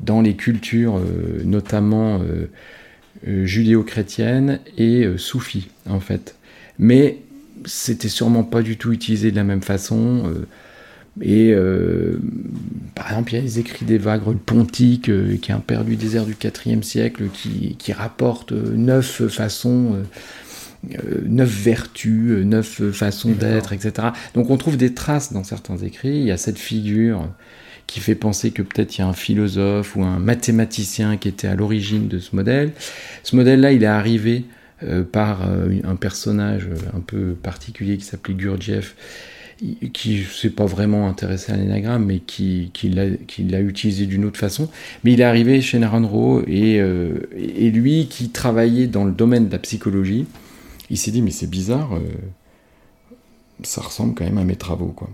dans les cultures, euh, notamment euh, judéo-chrétiennes et soufis, en fait. Mais c'était sûrement pas du tout utilisé de la même façon. Et euh, par exemple, il y a les écrits des vagues, le Pontique, euh, qui est un père du désert du IVe siècle, qui, qui rapporte euh, neuf façons, neuf vertus, neuf façons d'être, etc. Donc on trouve des traces dans certains écrits. Il y a cette figure qui fait penser que peut-être il y a un philosophe ou un mathématicien qui était à l'origine de ce modèle. Ce modèle-là, il est arrivé par un personnage un peu particulier qui s'appelait Gurdjieff qui ne s'est pas vraiment intéressé à l'énagramme, mais qui, qui l'a utilisé d'une autre façon. Mais il est arrivé chez Naranjo et, euh, et lui qui travaillait dans le domaine de la psychologie, il s'est dit mais c'est bizarre, euh, ça ressemble quand même à mes travaux quoi.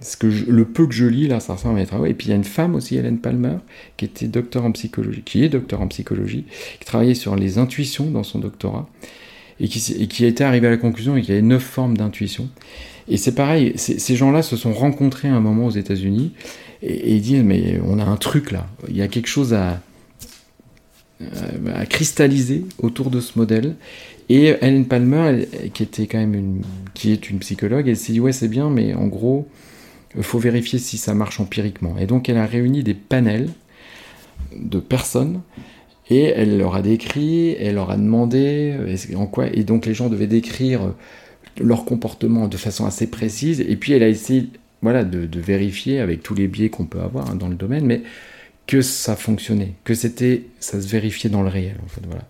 Ce que le peu que je lis là, ça ressemble à mes travaux. Et puis il y a une femme aussi, Hélène Palmer, qui était docteur en psychologie, qui est docteur en psychologie, qui travaillait sur les intuitions dans son doctorat et qui, et qui a été arrivé à la conclusion qu'il y avait neuf formes d'intuition. Et c'est pareil, ces gens-là se sont rencontrés à un moment aux États-Unis et, ils disent mais on a un truc là, il y a quelque chose à, à cristalliser autour de ce modèle. Et Helen Palmer, qui était quand même une, qui est une psychologue, elle s'est dit ouais c'est bien, mais en gros, il faut vérifier si ça marche empiriquement. Et donc elle a réuni des panels de personnes et elle leur a décrit, elle leur a demandé en quoi, et donc les gens devaient décrire leur comportement de façon assez précise. Et puis elle a essayé voilà, de, vérifier avec tous les biais qu'on peut avoir hein, dans le domaine, mais que ça fonctionnait, que c'était, ça se vérifiait dans le réel en fait. Voilà.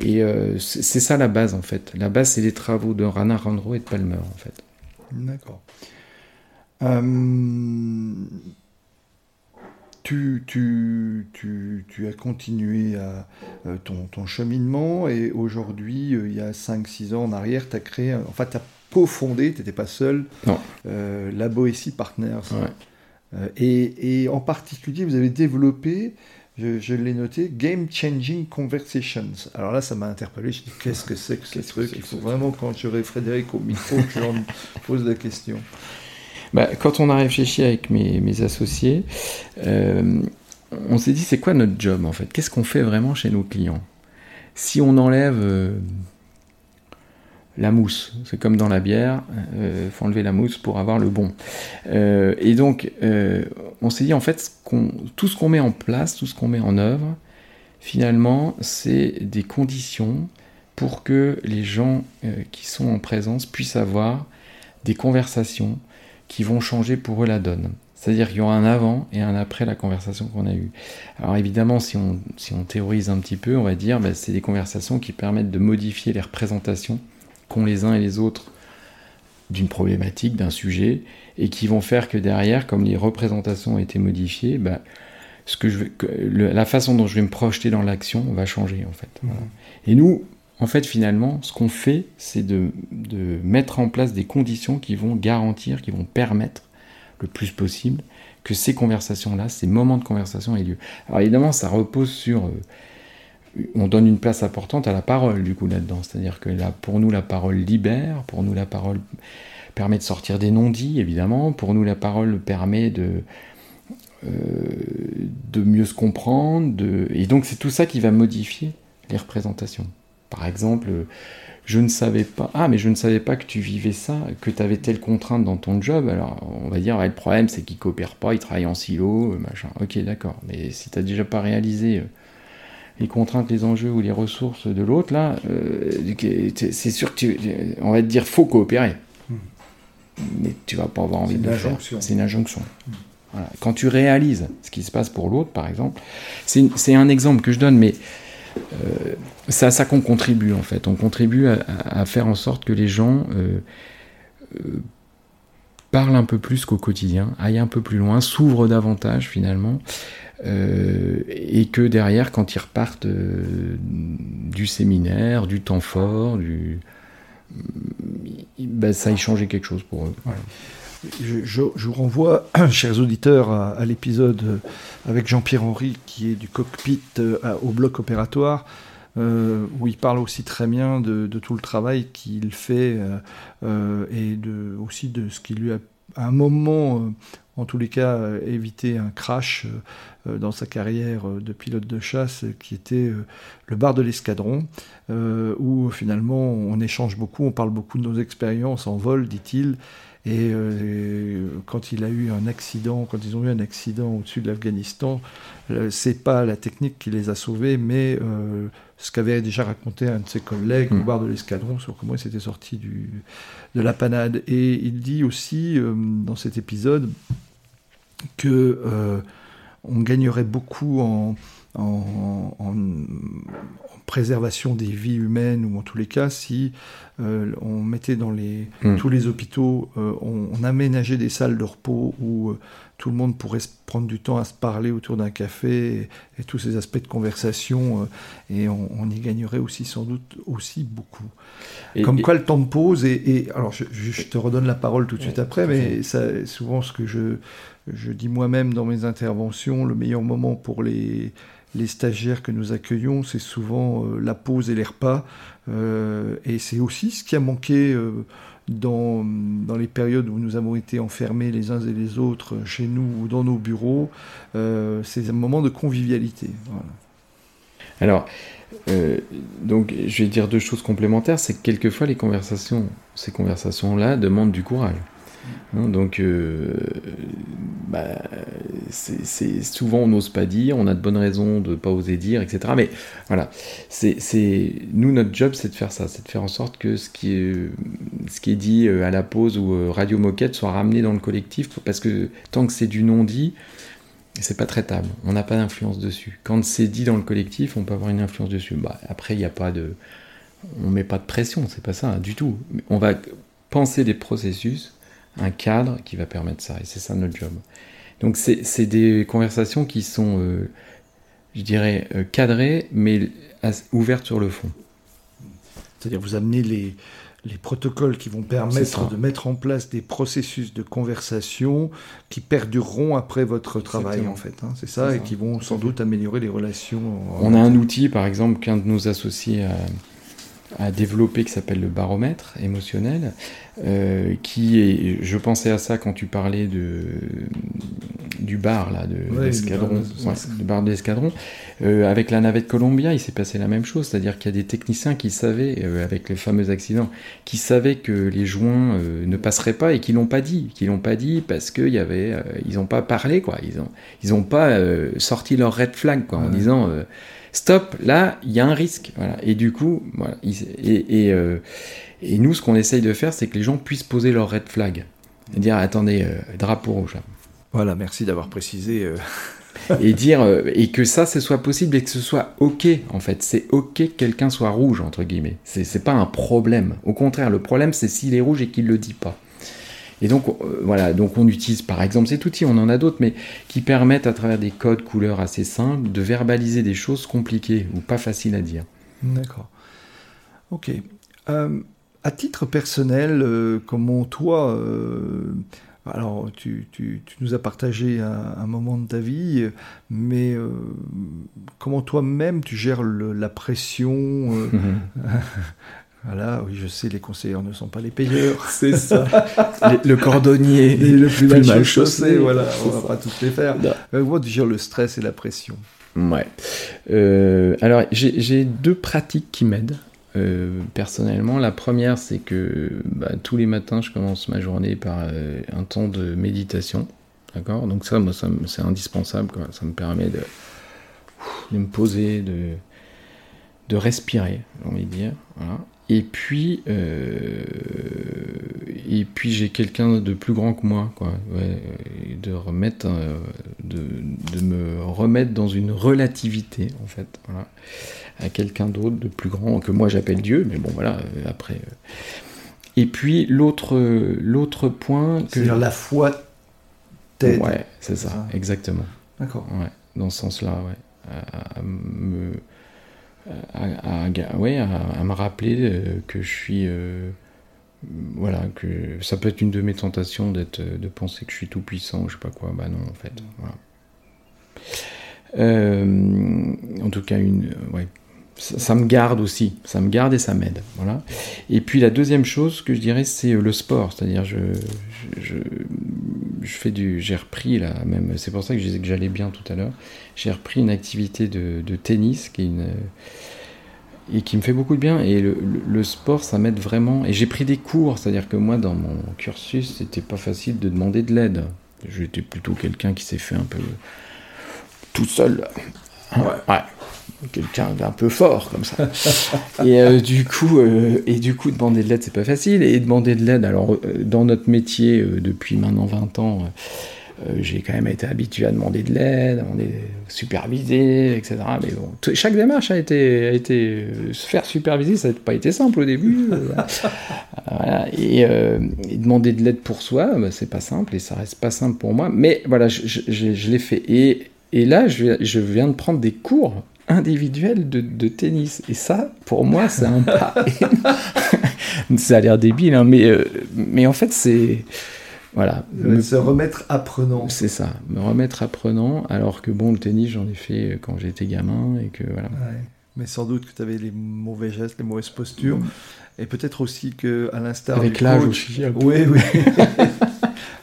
Et euh, c'est ça la base en fait. La base c'est les travaux de Rana Randro et de Palmer en fait. D'accord. Euh, tu, tu, tu, tu, as continué à, euh, ton, ton, cheminement et aujourd'hui, euh, il y a 5-6 ans en arrière, tu as créé, enfin, tu as cofondé, tu n'étais pas seul, euh, la Boétie Partners. et, et, en particulier, vous avez développé, je, l'ai noté, Game Changing Conversations. Alors là, ça m'a interpellé. Je dis, qu'est-ce que c'est que ce truc? Il faut vraiment, quand j'aurai Frédéric au micro, que je pose la question. Bah, quand on a réfléchi avec mes, associés, euh, on s'est dit c'est quoi notre job en fait? Qu'est-ce qu'on fait vraiment chez nos clients? Si on enlève euh, la mousse, c'est comme dans la bière, il euh, faut enlever la mousse pour avoir le bon. et donc, on s'est dit en fait, tout ce qu'on met en place, tout ce qu'on met en œuvre, finalement, c'est des conditions pour que les gens qui sont en présence puissent avoir des conversations qui vont changer pour eux la donne. C'est-à-dire qu'il y aura un avant et un après la conversation qu'on a eue. Alors évidemment, si on, si on théorise un petit peu, on va dire bah, c'est des conversations qui permettent de modifier les représentations qu'ont les uns et les autres d'une problématique, d'un sujet, et qui vont faire que derrière, comme les représentations ont été modifiées, bah, ce que je la façon dont je vais me projeter dans l'action va changer en fait. Mmh. Et nous, en fait, finalement, ce qu'on fait, c'est de, mettre en place des conditions qui vont garantir, qui vont permettre le plus possible que ces conversations-là, ces moments de conversation aient lieu. Alors évidemment, ça repose sur... Euh, on donne une place importante à la parole, du coup, là-dedans. C'est-à-dire que là, pour nous, la parole libère, pour nous, la parole permet de sortir des non-dits, évidemment. Pour nous, la parole permet de, euh, mieux se comprendre. Et donc, c'est tout ça qui va modifier les représentations. Par exemple, je ne savais pas, ah, mais je ne savais pas que tu vivais ça, que tu avais telle contrainte dans ton job. Alors, on va dire, le problème, c'est qu'ils ne coopèrent pas, ils travaillent en silo, euh, machin. Ok, d'accord. Mais si tu n'as déjà pas réalisé euh, les contraintes, les enjeux ou les ressources de l'autre, là, euh, c'est sûr que tu, on va te dire, faut coopérer. Hmm. Mais tu vas pas avoir envie de le faire. C'est une injonction. Hmm. Quand tu réalises ce qui se passe pour l'autre, par exemple, c'est un exemple que je donne, mais euh, c'est à ça qu'on contribue en fait. On contribue à, faire en sorte que les gens euh, euh, parlent un peu plus qu'au quotidien, aillent un peu plus loin, s'ouvrent davantage finalement, et que derrière, quand ils repartent du séminaire, du temps fort, du, ben, ça y changeait quelque chose pour eux. Je, vous renvoie, chers auditeurs, à, l'épisode avec Jean-Pierre Henry qui est du cockpit au bloc opératoire. où il parle aussi très bien de, tout le travail qu'il fait et aussi de ce qui lui a à un moment en tous les cas euh, éviter un crash euh, euh, dans sa carrière de pilote de chasse qui était le bar de l'escadron, où finalement on échange beaucoup, on parle beaucoup de nos expériences en vol, dit-il. Et quand il a eu un accident, quand ils ont eu un accident au-dessus de l'Afghanistan, c'est pas la technique qui les a sauvés, mais ce qu'avait déjà raconté un de ses collègues au hmm. bar de l'escadron sur comment il s'était sorti du, de la panade. Et il dit aussi dans cet épisode que euh, on gagnerait beaucoup en, préservation des vies humaines, ou en tous les cas, si euh, on mettait dans les, hmm. tous les hôpitaux, euh, on, aménageait des salles de repos où tout le monde pourrait se prendre du temps à se parler autour d'un café et, tous ces aspects de conversation, et on, y gagnerait aussi sans doute aussi beaucoup. Comme quoi le temps de pause, et, alors je, te redonne la parole tout de suite après, mais ça, souvent ce que je je dis moi-même dans mes interventions, le meilleur moment pour les, les stagiaires que nous accueillons, c'est souvent euh, la pause et les repas. Euh, et c'est aussi ce qui a manqué euh, dans, dans, les périodes où nous avons été enfermés les uns et les autres chez nous ou dans nos bureaux. c'est un moment de convivialité. Alors, donc, je vais dire deux choses complémentaires. C'est que quelquefois, les conversations, ces conversations-là demandent du courage. Hein, donc, euh, bah, souvent on n'ose pas dire, on a de bonnes raisons de ne pas oser dire, etc. Mais voilà, c'est nous notre job, c'est de faire ça, c'est de faire en sorte que ce qui est, dit euh, à la pause ou euh, radio moquette soit ramené dans le collectif, parce que tant que c'est du non dit, c'est pas traitable. On n'a pas d'influence dessus. Quand c'est dit dans le collectif, on peut avoir une influence dessus. Bah, après, il n'y a pas de, on met pas de pression, c'est pas ça du tout. On va penser des processus un cadre qui va permettre ça. Et c'est ça notre job. Donc c'est des conversations qui sont, euh, je dirais, euh, cadrées, mais ouvertes sur le fond. C'est-à-dire vous amenez les, les protocoles qui vont permettre de mettre en place des processus de conversation qui perdureront après votre travail, en fait. Hein. c'est ça, et qui vont sans doute améliorer les relations. On a un outil, par exemple, qu'un de nos associés a à développer qui s'appelle le baromètre émotionnel, euh, qui est, je pensais à ça quand tu parlais de du bar là, de l'escadron, du bar de l'escadron. Euh, avec la navette Columbia, il s'est passé la même chose, c'est-à-dire qu'il y a des techniciens qui savaient, euh, avec les fameux accidents, qui savaient que les joints ne passeraient pas et qui l'ont pas dit, qui l'ont pas dit parce qu'ils y avait, ils n'ont pas parlé quoi, ils ont, ils ont pas sorti leur red flag quoi, en disant stop, là, il y a un risque. Voilà. Et du coup, voilà. Et, euh, et, nous, ce qu'on essaye de faire, c'est que les gens puissent poser leur red flag. Et dire, attendez, euh, drapeau rouge. Voilà, merci d'avoir précisé. Euh. et dire, et que ça, ce soit possible et que ce soit OK, en fait. C'est OK que quelqu'un soit rouge, entre guillemets. C'est pas un problème. Au contraire, le problème, c'est s'il est rouge et qu'il le dit pas. Et donc, euh, voilà, donc on utilise par exemple cet outil, on en a d'autres, mais qui permettent à travers des codes couleurs assez simples de verbaliser des choses compliquées ou pas faciles à dire. D'accord. Ok. Euh, à titre personnel, euh, comment toi, alors tu, tu, tu, nous as partagé un, moment de ta vie, mais comment toi-même tu gères la pression Voilà, oui, je sais, les conseillers ne sont pas les payeurs. C'est ça. le cordonnier. Et le plus, mal chaussé, voilà, on va pas tous les faire. Mais moi, tu le stress et la pression. Ouais. Euh, alors, j'ai deux pratiques qui m'aident. Euh, personnellement, la première, c'est que bah, tous les matins, je commence ma journée par euh, un temps de méditation. D'accord? Donc, ça, moi, ça, c'est indispensable. Quoi. Ça me permet de, de me poser, de, de respirer, j'ai envie de dire. Voilà. Et puis, euh, et puis j'ai quelqu'un de plus grand que moi, quoi. de remettre, euh, de, de, me remettre dans une relativité, en fait, voilà, à quelqu'un d'autre de plus grand que moi j'appelle Dieu, mais bon, voilà, euh, après. Et puis l'autre, l'autre point. C'est-à-dire la foi t'aide. Ouais, c'est ça, ça, exactement. D'accord. Ouais, dans ce sens-là, ouais. à me à, à, à, me rappeler euh, que je suis euh, voilà, que ça peut être une de mes tentations d'être, de penser que je suis tout puissant, je sais pas quoi. Bah non, en fait. Euh, en tout cas, une, ouais, ça, me garde aussi, ça me garde et ça m'aide. Voilà. Et puis la deuxième chose que je dirais, c'est le sport, c'est-à-dire je, je, je, fais du, j'ai repris là même, c'est pour ça que je disais que j'allais bien tout à l'heure. J'ai repris une activité de, de tennis qui est une et qui me fait beaucoup de bien. Et le, le, sport, ça m'aide vraiment. Et j'ai pris des cours, c'est-à-dire que moi, dans mon cursus, c'était pas facile de demander de l'aide. J'étais plutôt quelqu'un qui s'est fait un peu tout seul. Ouais. ouais. Quelqu'un d'un peu fort comme ça. et euh, du coup, euh, et du coup, demander de l'aide, c'est pas facile. Et demander de l'aide, alors euh, dans notre métier depuis maintenant 20 ans j'ai quand même été habitué à demander de l'aide, on est supervisé, etc. Mais bon, chaque démarche a été, a été se faire superviser, ça n'a pas été simple au début. voilà. et, demander de l'aide pour soi, bah, c'est pas simple et ça reste pas simple pour moi. Mais voilà, je, je, je, l'ai fait. Et, et là, je, je, viens de prendre des cours individuels de, de tennis. Et ça, pour moi, c'est un pas. ça a l'air débile, hein, mais, mais en fait, c'est voilà. Se remettre apprenant. C'est ça, me remettre apprenant, alors que bon, le tennis, j'en ai fait quand j'étais gamin et que voilà. Mais sans doute que tu avais les mauvais gestes, les mauvaises postures, mm. et peut-être aussi que à l'instar avec l'âge aussi. Oui, oui.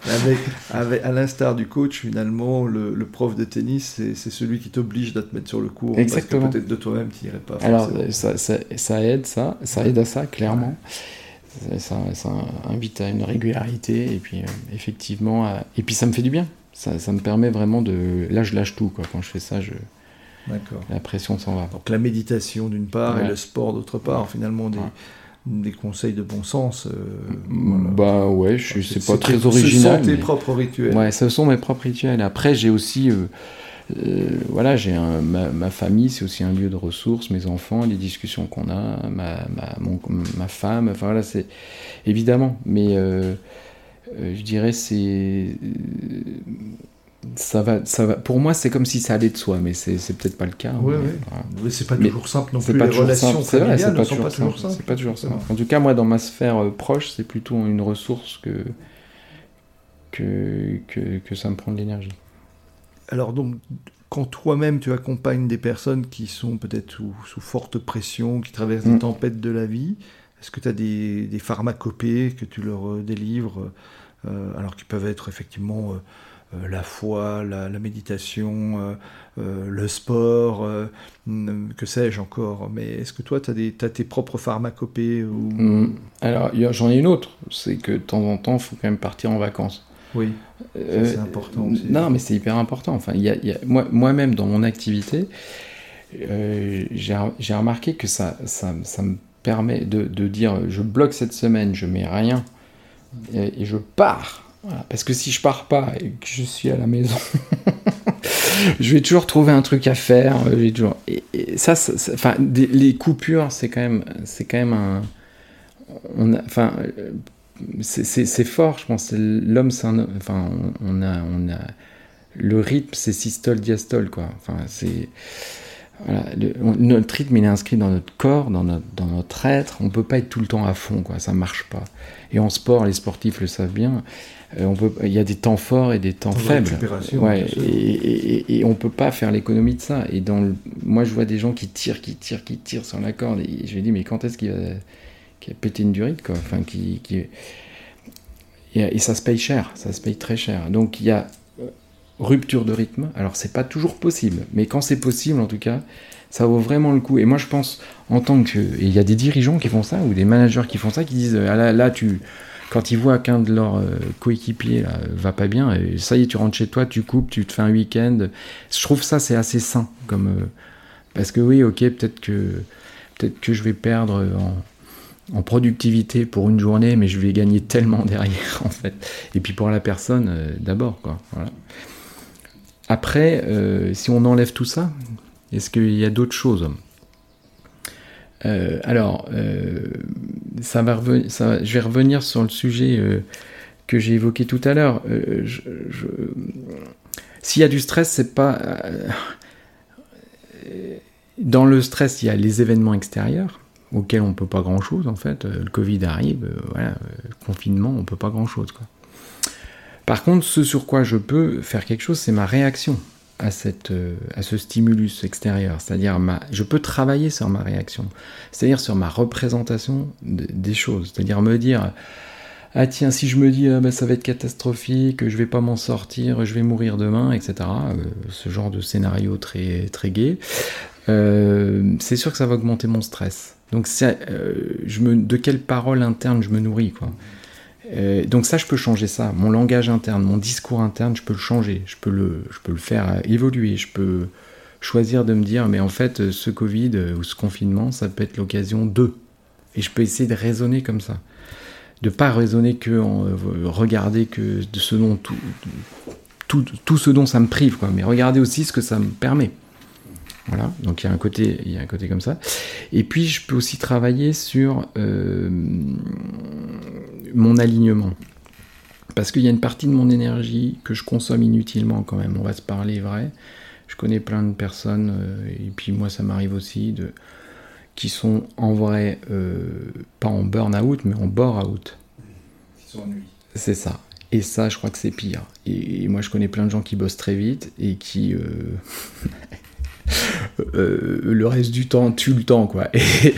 avec, avec, à l'instar du coach, finalement, le, prof de tennis, c'est celui qui t'oblige à te mettre sur le cours. Exactement. Parce que peut-être de toi-même, tu n'irais pas. Alors, ça, ça, ça, aide, ça, ça aide à ça, clairement ça, invite à une régularité et puis euh, effectivement et puis ça me fait du bien ça, ça, me permet vraiment de là je lâche tout quoi quand je fais ça je la pression s'en va donc la méditation d'une part et le sport d'autre part finalement des, des conseils de bon sens euh, bah ouais je c'est pas très original ce sont tes propres rituels. Ouais ce sont mes propres rituels. Après j'ai aussi euh, euh, voilà, j'ai ma, ma, famille, c'est aussi un lieu de ressources, mes enfants, les discussions qu'on a, ma, ma, ma, femme, enfin voilà, c'est évidemment, mais je dirais c'est ça va, ça va. Pour moi, c'est comme si ça allait de soi, mais c'est, peut-être pas le cas. Oui, oui. c'est pas toujours simple non plus. Pas les relations c'est vrai, c'est pas, toujours simple. C'est pas toujours simple. En tout cas, moi, dans ma sphère proche, c'est plutôt une ressource que que, que, que ça me prend de l'énergie. Alors donc, quand toi-même tu accompagnes des personnes qui sont peut-être sous, forte pression, qui traversent des mm. tempêtes de la vie, est-ce que tu as des, pharmacopées que tu leur euh, délivres, euh, alors qui peuvent être effectivement euh, la foi, la, méditation, le sport, que sais-je encore, mais est-ce que toi tu as, tes propres pharmacopées ou... Mm. Alors j'en ai une autre, c'est que de temps en temps il faut quand même partir en vacances. Oui, euh, c'est important aussi. Non, mais c'est hyper important. Enfin, y a, y a, moi, moi-même, dans mon activité, euh, j'ai remarqué que ça, ça, ça me permet de, de, dire je bloque cette semaine, je mets rien et, je pars. Parce que si je pars pas et que je suis à la maison, je vais toujours trouver un truc à faire. Toujours... Et, ça, enfin, les coupures, c'est quand même, c'est quand même un. Enfin, c'est fort, je pense. L'homme, c'est un. Enfin, on, a, on a. Le rythme, c'est systole, diastole, quoi. Enfin, c'est. Notre rythme, il est inscrit dans notre corps, dans notre, dans notre être. On peut pas être tout le temps à fond, quoi. Ça marche pas. Et en sport, les sportifs le savent bien. Euh, on peut, il y a des temps forts et des temps faibles. Ouais, et, et, et, on peut pas faire l'économie de ça. Et dans moi, je vois des gens qui tirent, qui tirent, qui tirent sur la corde. Et je me dis, mais quand est-ce qu'il va qui a pété une durite, quoi? Enfin, qui, qui... Et, ça se paye cher, ça se paye très cher. Donc il y a euh, rupture de rythme. Alors c'est pas toujours possible, mais quand c'est possible, en tout cas, ça vaut vraiment le coup. Et moi je pense, en tant que, il y a des dirigeants qui font ça ou des managers qui font ça, qui disent, ah là, là tu, quand ils voient qu'un de leurs euh, coéquipiers va pas bien, ça y est, tu rentres chez toi, tu coupes, tu te fais un week-end. Je trouve ça c'est assez sain, comme euh, parce que oui, ok, peut-être que peut-être que je vais perdre en en productivité pour une journée, mais je vais gagner tellement derrière, en fait. Et puis pour la personne, euh, d'abord, quoi. Après, euh, si on enlève tout ça, est-ce qu'il y a d'autres choses euh, Alors, ça va ça, je vais revenir sur le sujet que j'ai évoqué tout à l'heure. S'il y a du stress, c'est pas. Dans le stress, il y a les événements extérieurs auquel on peut pas grand chose en fait. Le Covid arrive, voilà, le confinement, on peut pas grand chose. Par contre, ce sur quoi je peux faire quelque chose, c'est ma réaction à, cette, à ce stimulus extérieur. C'est-à-dire, je peux travailler sur ma réaction, c'est-à-dire sur ma représentation des choses. C'est-à-dire me dire, ah tiens, si je me dis ah, ben, ça va être catastrophique, je vais pas m'en sortir, je vais mourir demain, etc. Euh, ce genre de scénario très très gai, euh, c'est sûr que ça va augmenter mon stress. Donc euh, je me, de quelle parole interne je me nourris quoi. Donc ça, je peux changer ça. Mon langage interne, mon discours interne, je peux le changer. Je peux le, je peux le faire évoluer. Je peux choisir de me dire, mais en fait, ce Covid ou ce confinement, ça peut être l'occasion de. Et je peux essayer de raisonner comme ça de pas raisonner que en, euh, regarder que de ce dont tout, tout, ce dont ça me prive, mais regarder aussi ce que ça me permet. Voilà, donc il y a un côté, il y a un côté comme ça. Et puis je peux aussi travailler sur euh, mon alignement, parce qu'il y a une partie de mon énergie que je consomme inutilement quand même. On va se parler vrai. Je connais plein de personnes, euh, et puis moi ça m'arrive aussi de qui sont en vrai euh, pas en burn-out, mais en bore-out. Qui sont ennuyés. C'est ça. Et ça, je crois que c'est pire. Et, moi, je connais plein de gens qui bossent très vite et qui, euh, euh, le reste du temps, tuent le temps, quoi. Et,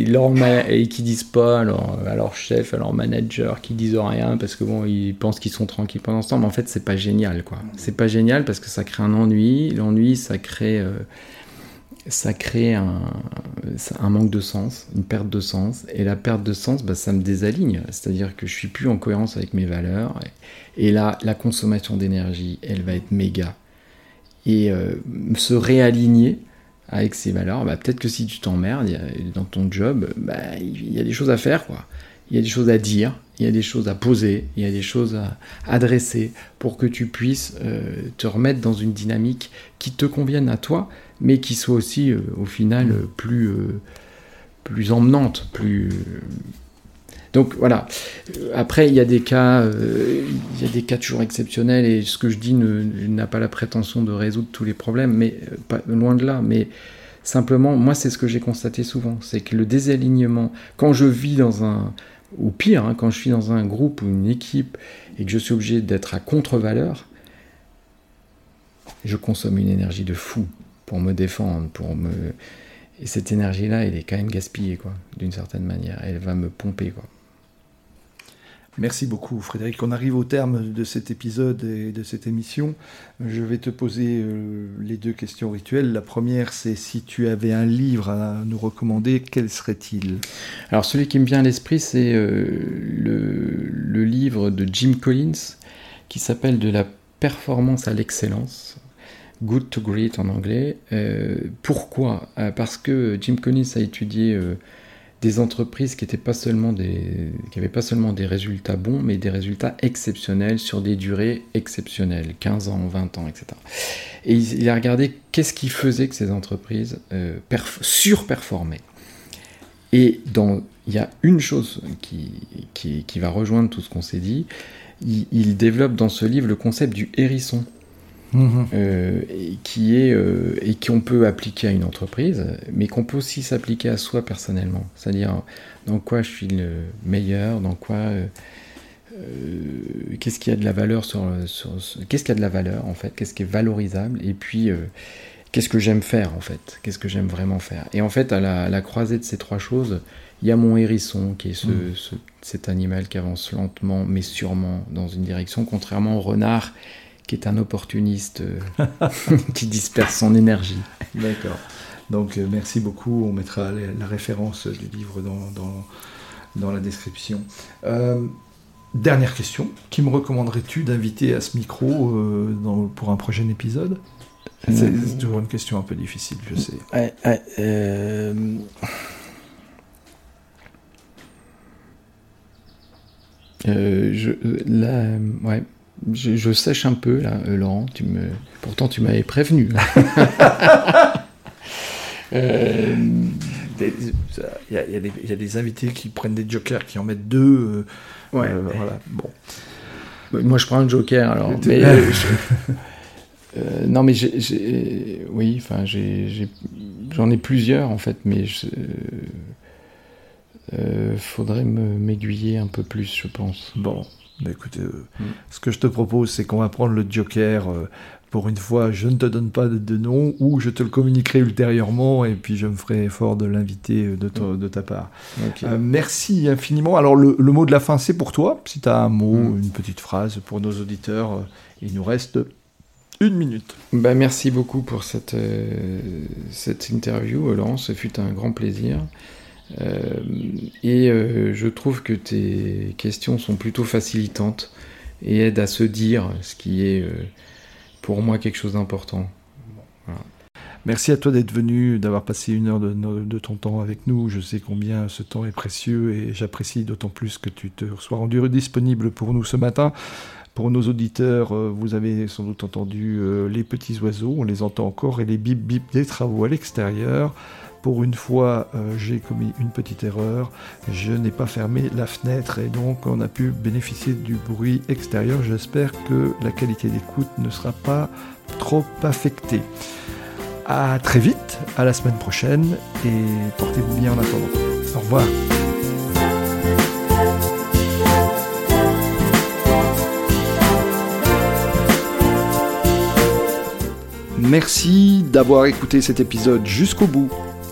et, qui disent pas à leur, chef, à leur manager, qui disent rien parce que bon, ils pensent qu'ils sont tranquilles pendant ce temps, mais en fait, c'est pas génial, quoi. C'est pas génial parce que ça crée un ennui. L'ennui, ça crée ça crée un, manque de sens, une perte de sens. Et la perte de sens, bah, ça me désaligne. C'est-à-dire que je suis plus en cohérence avec mes valeurs. Et, là, la consommation d'énergie, elle va être méga. Et euh, se réaligner avec ces valeurs, bah, peut-être que si tu t'emmerdes dans ton job, bah, il y a des choses à faire. quoi. Il y a des choses à dire, il y a des choses à poser, il y a des choses à adresser pour que tu puisses euh, te remettre dans une dynamique qui te convienne à toi mais qui soit aussi euh, au final euh, plus, euh, plus emmenante, plus... Donc voilà. Après, il y a des cas, il y a des cas toujours exceptionnels et ce que je dis n'a pas la prétention de résoudre tous les problèmes, mais pas, loin de là. Mais simplement, moi, c'est ce que j'ai constaté souvent, c'est que le désalignement, quand je vis dans un, ou pire, hein, quand je suis dans un groupe ou une équipe et que je suis obligé d'être à contre-valeur, je consomme une énergie de fou pour me défendre, pour me... Et cette énergie-là, elle est quand même gaspillée, quoi, d'une certaine manière. Elle va me pomper, quoi. Merci beaucoup Frédéric. On arrive au terme de cet épisode et de cette émission. Je vais te poser euh, les deux questions rituelles. La première, c'est si tu avais un livre à nous recommander, quel serait-il? Alors celui qui me vient à l'esprit, c'est euh, le, livre de Jim Collins qui s'appelle De la performance à l'excellence. Good to Great en anglais. Euh, pourquoi? Euh, Parce que Jim Collins a étudié des entreprises qui n'avaient pas, seulement des, pas seulement des résultats bons, mais des résultats exceptionnels sur des durées exceptionnelles, 15 ans, 20 ans, etc. Et il, a regardé qu'est-ce qui faisait que ces entreprises surperformaient. Et dans, il y a une chose qui, qui, va rejoindre tout ce qu'on s'est dit, il développe dans ce livre le concept du hérisson. Mhm. Euh, et qui est euh, et qu'on peut appliquer à une entreprise, mais qu'on peut aussi s'appliquer à soi personnellement. C'est-à-dire dans quoi je suis le meilleur, dans quoi euh, qu'est-ce qui a de la valeur sur, qu'est-ce qui a de la valeur en fait, qu'est-ce qui est valorisable, et puis qu'est-ce que j'aime faire en fait, qu'est-ce que j'aime vraiment faire. Et en fait, à la, croisée de ces trois choses, il y a mon hérisson, qui est ce, mhm. cet animal qui avance lentement mais sûrement dans une direction, contrairement au renard qui est un opportuniste euh, qui disperse son énergie. D'accord. Donc euh, merci beaucoup. On mettra la, référence du livre dans, dans, dans la description. Euh, dernière question. Qui me recommanderais-tu d'inviter à ce micro dans, pour un prochain épisode? C'est toujours une question un peu difficile, je sais. je, là, ouais. Je, sèche un peu là, euh, Laurent. Tu me... Pourtant, tu m'avais prévenu. Euh, il y, a des invités qui prennent des jokers, qui en mettent deux. Euh, ouais. voilà. Bon. Moi, je prends un joker alors. Euh, non, mais j'ai, oui, enfin, j'en ai, plusieurs en fait, mais euh, faudrait m'aiguiller un peu plus, je pense. Bon, bah, écoutez, euh, mm. ce que je te propose, c'est qu'on va prendre le Joker. pour une fois, je ne te donne pas de, nom, ou je te le communiquerai ultérieurement, et puis je me ferai effort de l'inviter de, mm. de, ta part. merci infiniment. Alors, le, mot de la fin, c'est pour toi. Si tu as un mot, mm. une petite phrase pour nos auditeurs, il nous reste une minute. Bah, merci beaucoup pour cette, euh, cette interview, Laurent. Ce fut un grand plaisir. Euh, et euh, je trouve que tes questions sont plutôt facilitantes et aident à se dire ce qui est pour moi quelque chose d'important. Merci à toi d'être venu, d'avoir passé une heure de, de, ton temps avec nous. Je sais combien ce temps est précieux et j'apprécie d'autant plus que tu te sois rendu disponible pour nous ce matin. Pour nos auditeurs, euh, vous avez sans doute entendu euh, les petits oiseaux, on les entend encore, et les bip bip des travaux à l'extérieur. Pour une fois, euh, j'ai commis une petite erreur. Je n'ai pas fermé la fenêtre et donc on a pu bénéficier du bruit extérieur. J'espère que la qualité d'écoute ne sera pas trop affectée. À très vite, à la semaine prochaine et portez-vous bien en attendant. Au revoir. Merci d'avoir écouté cet épisode jusqu'au bout.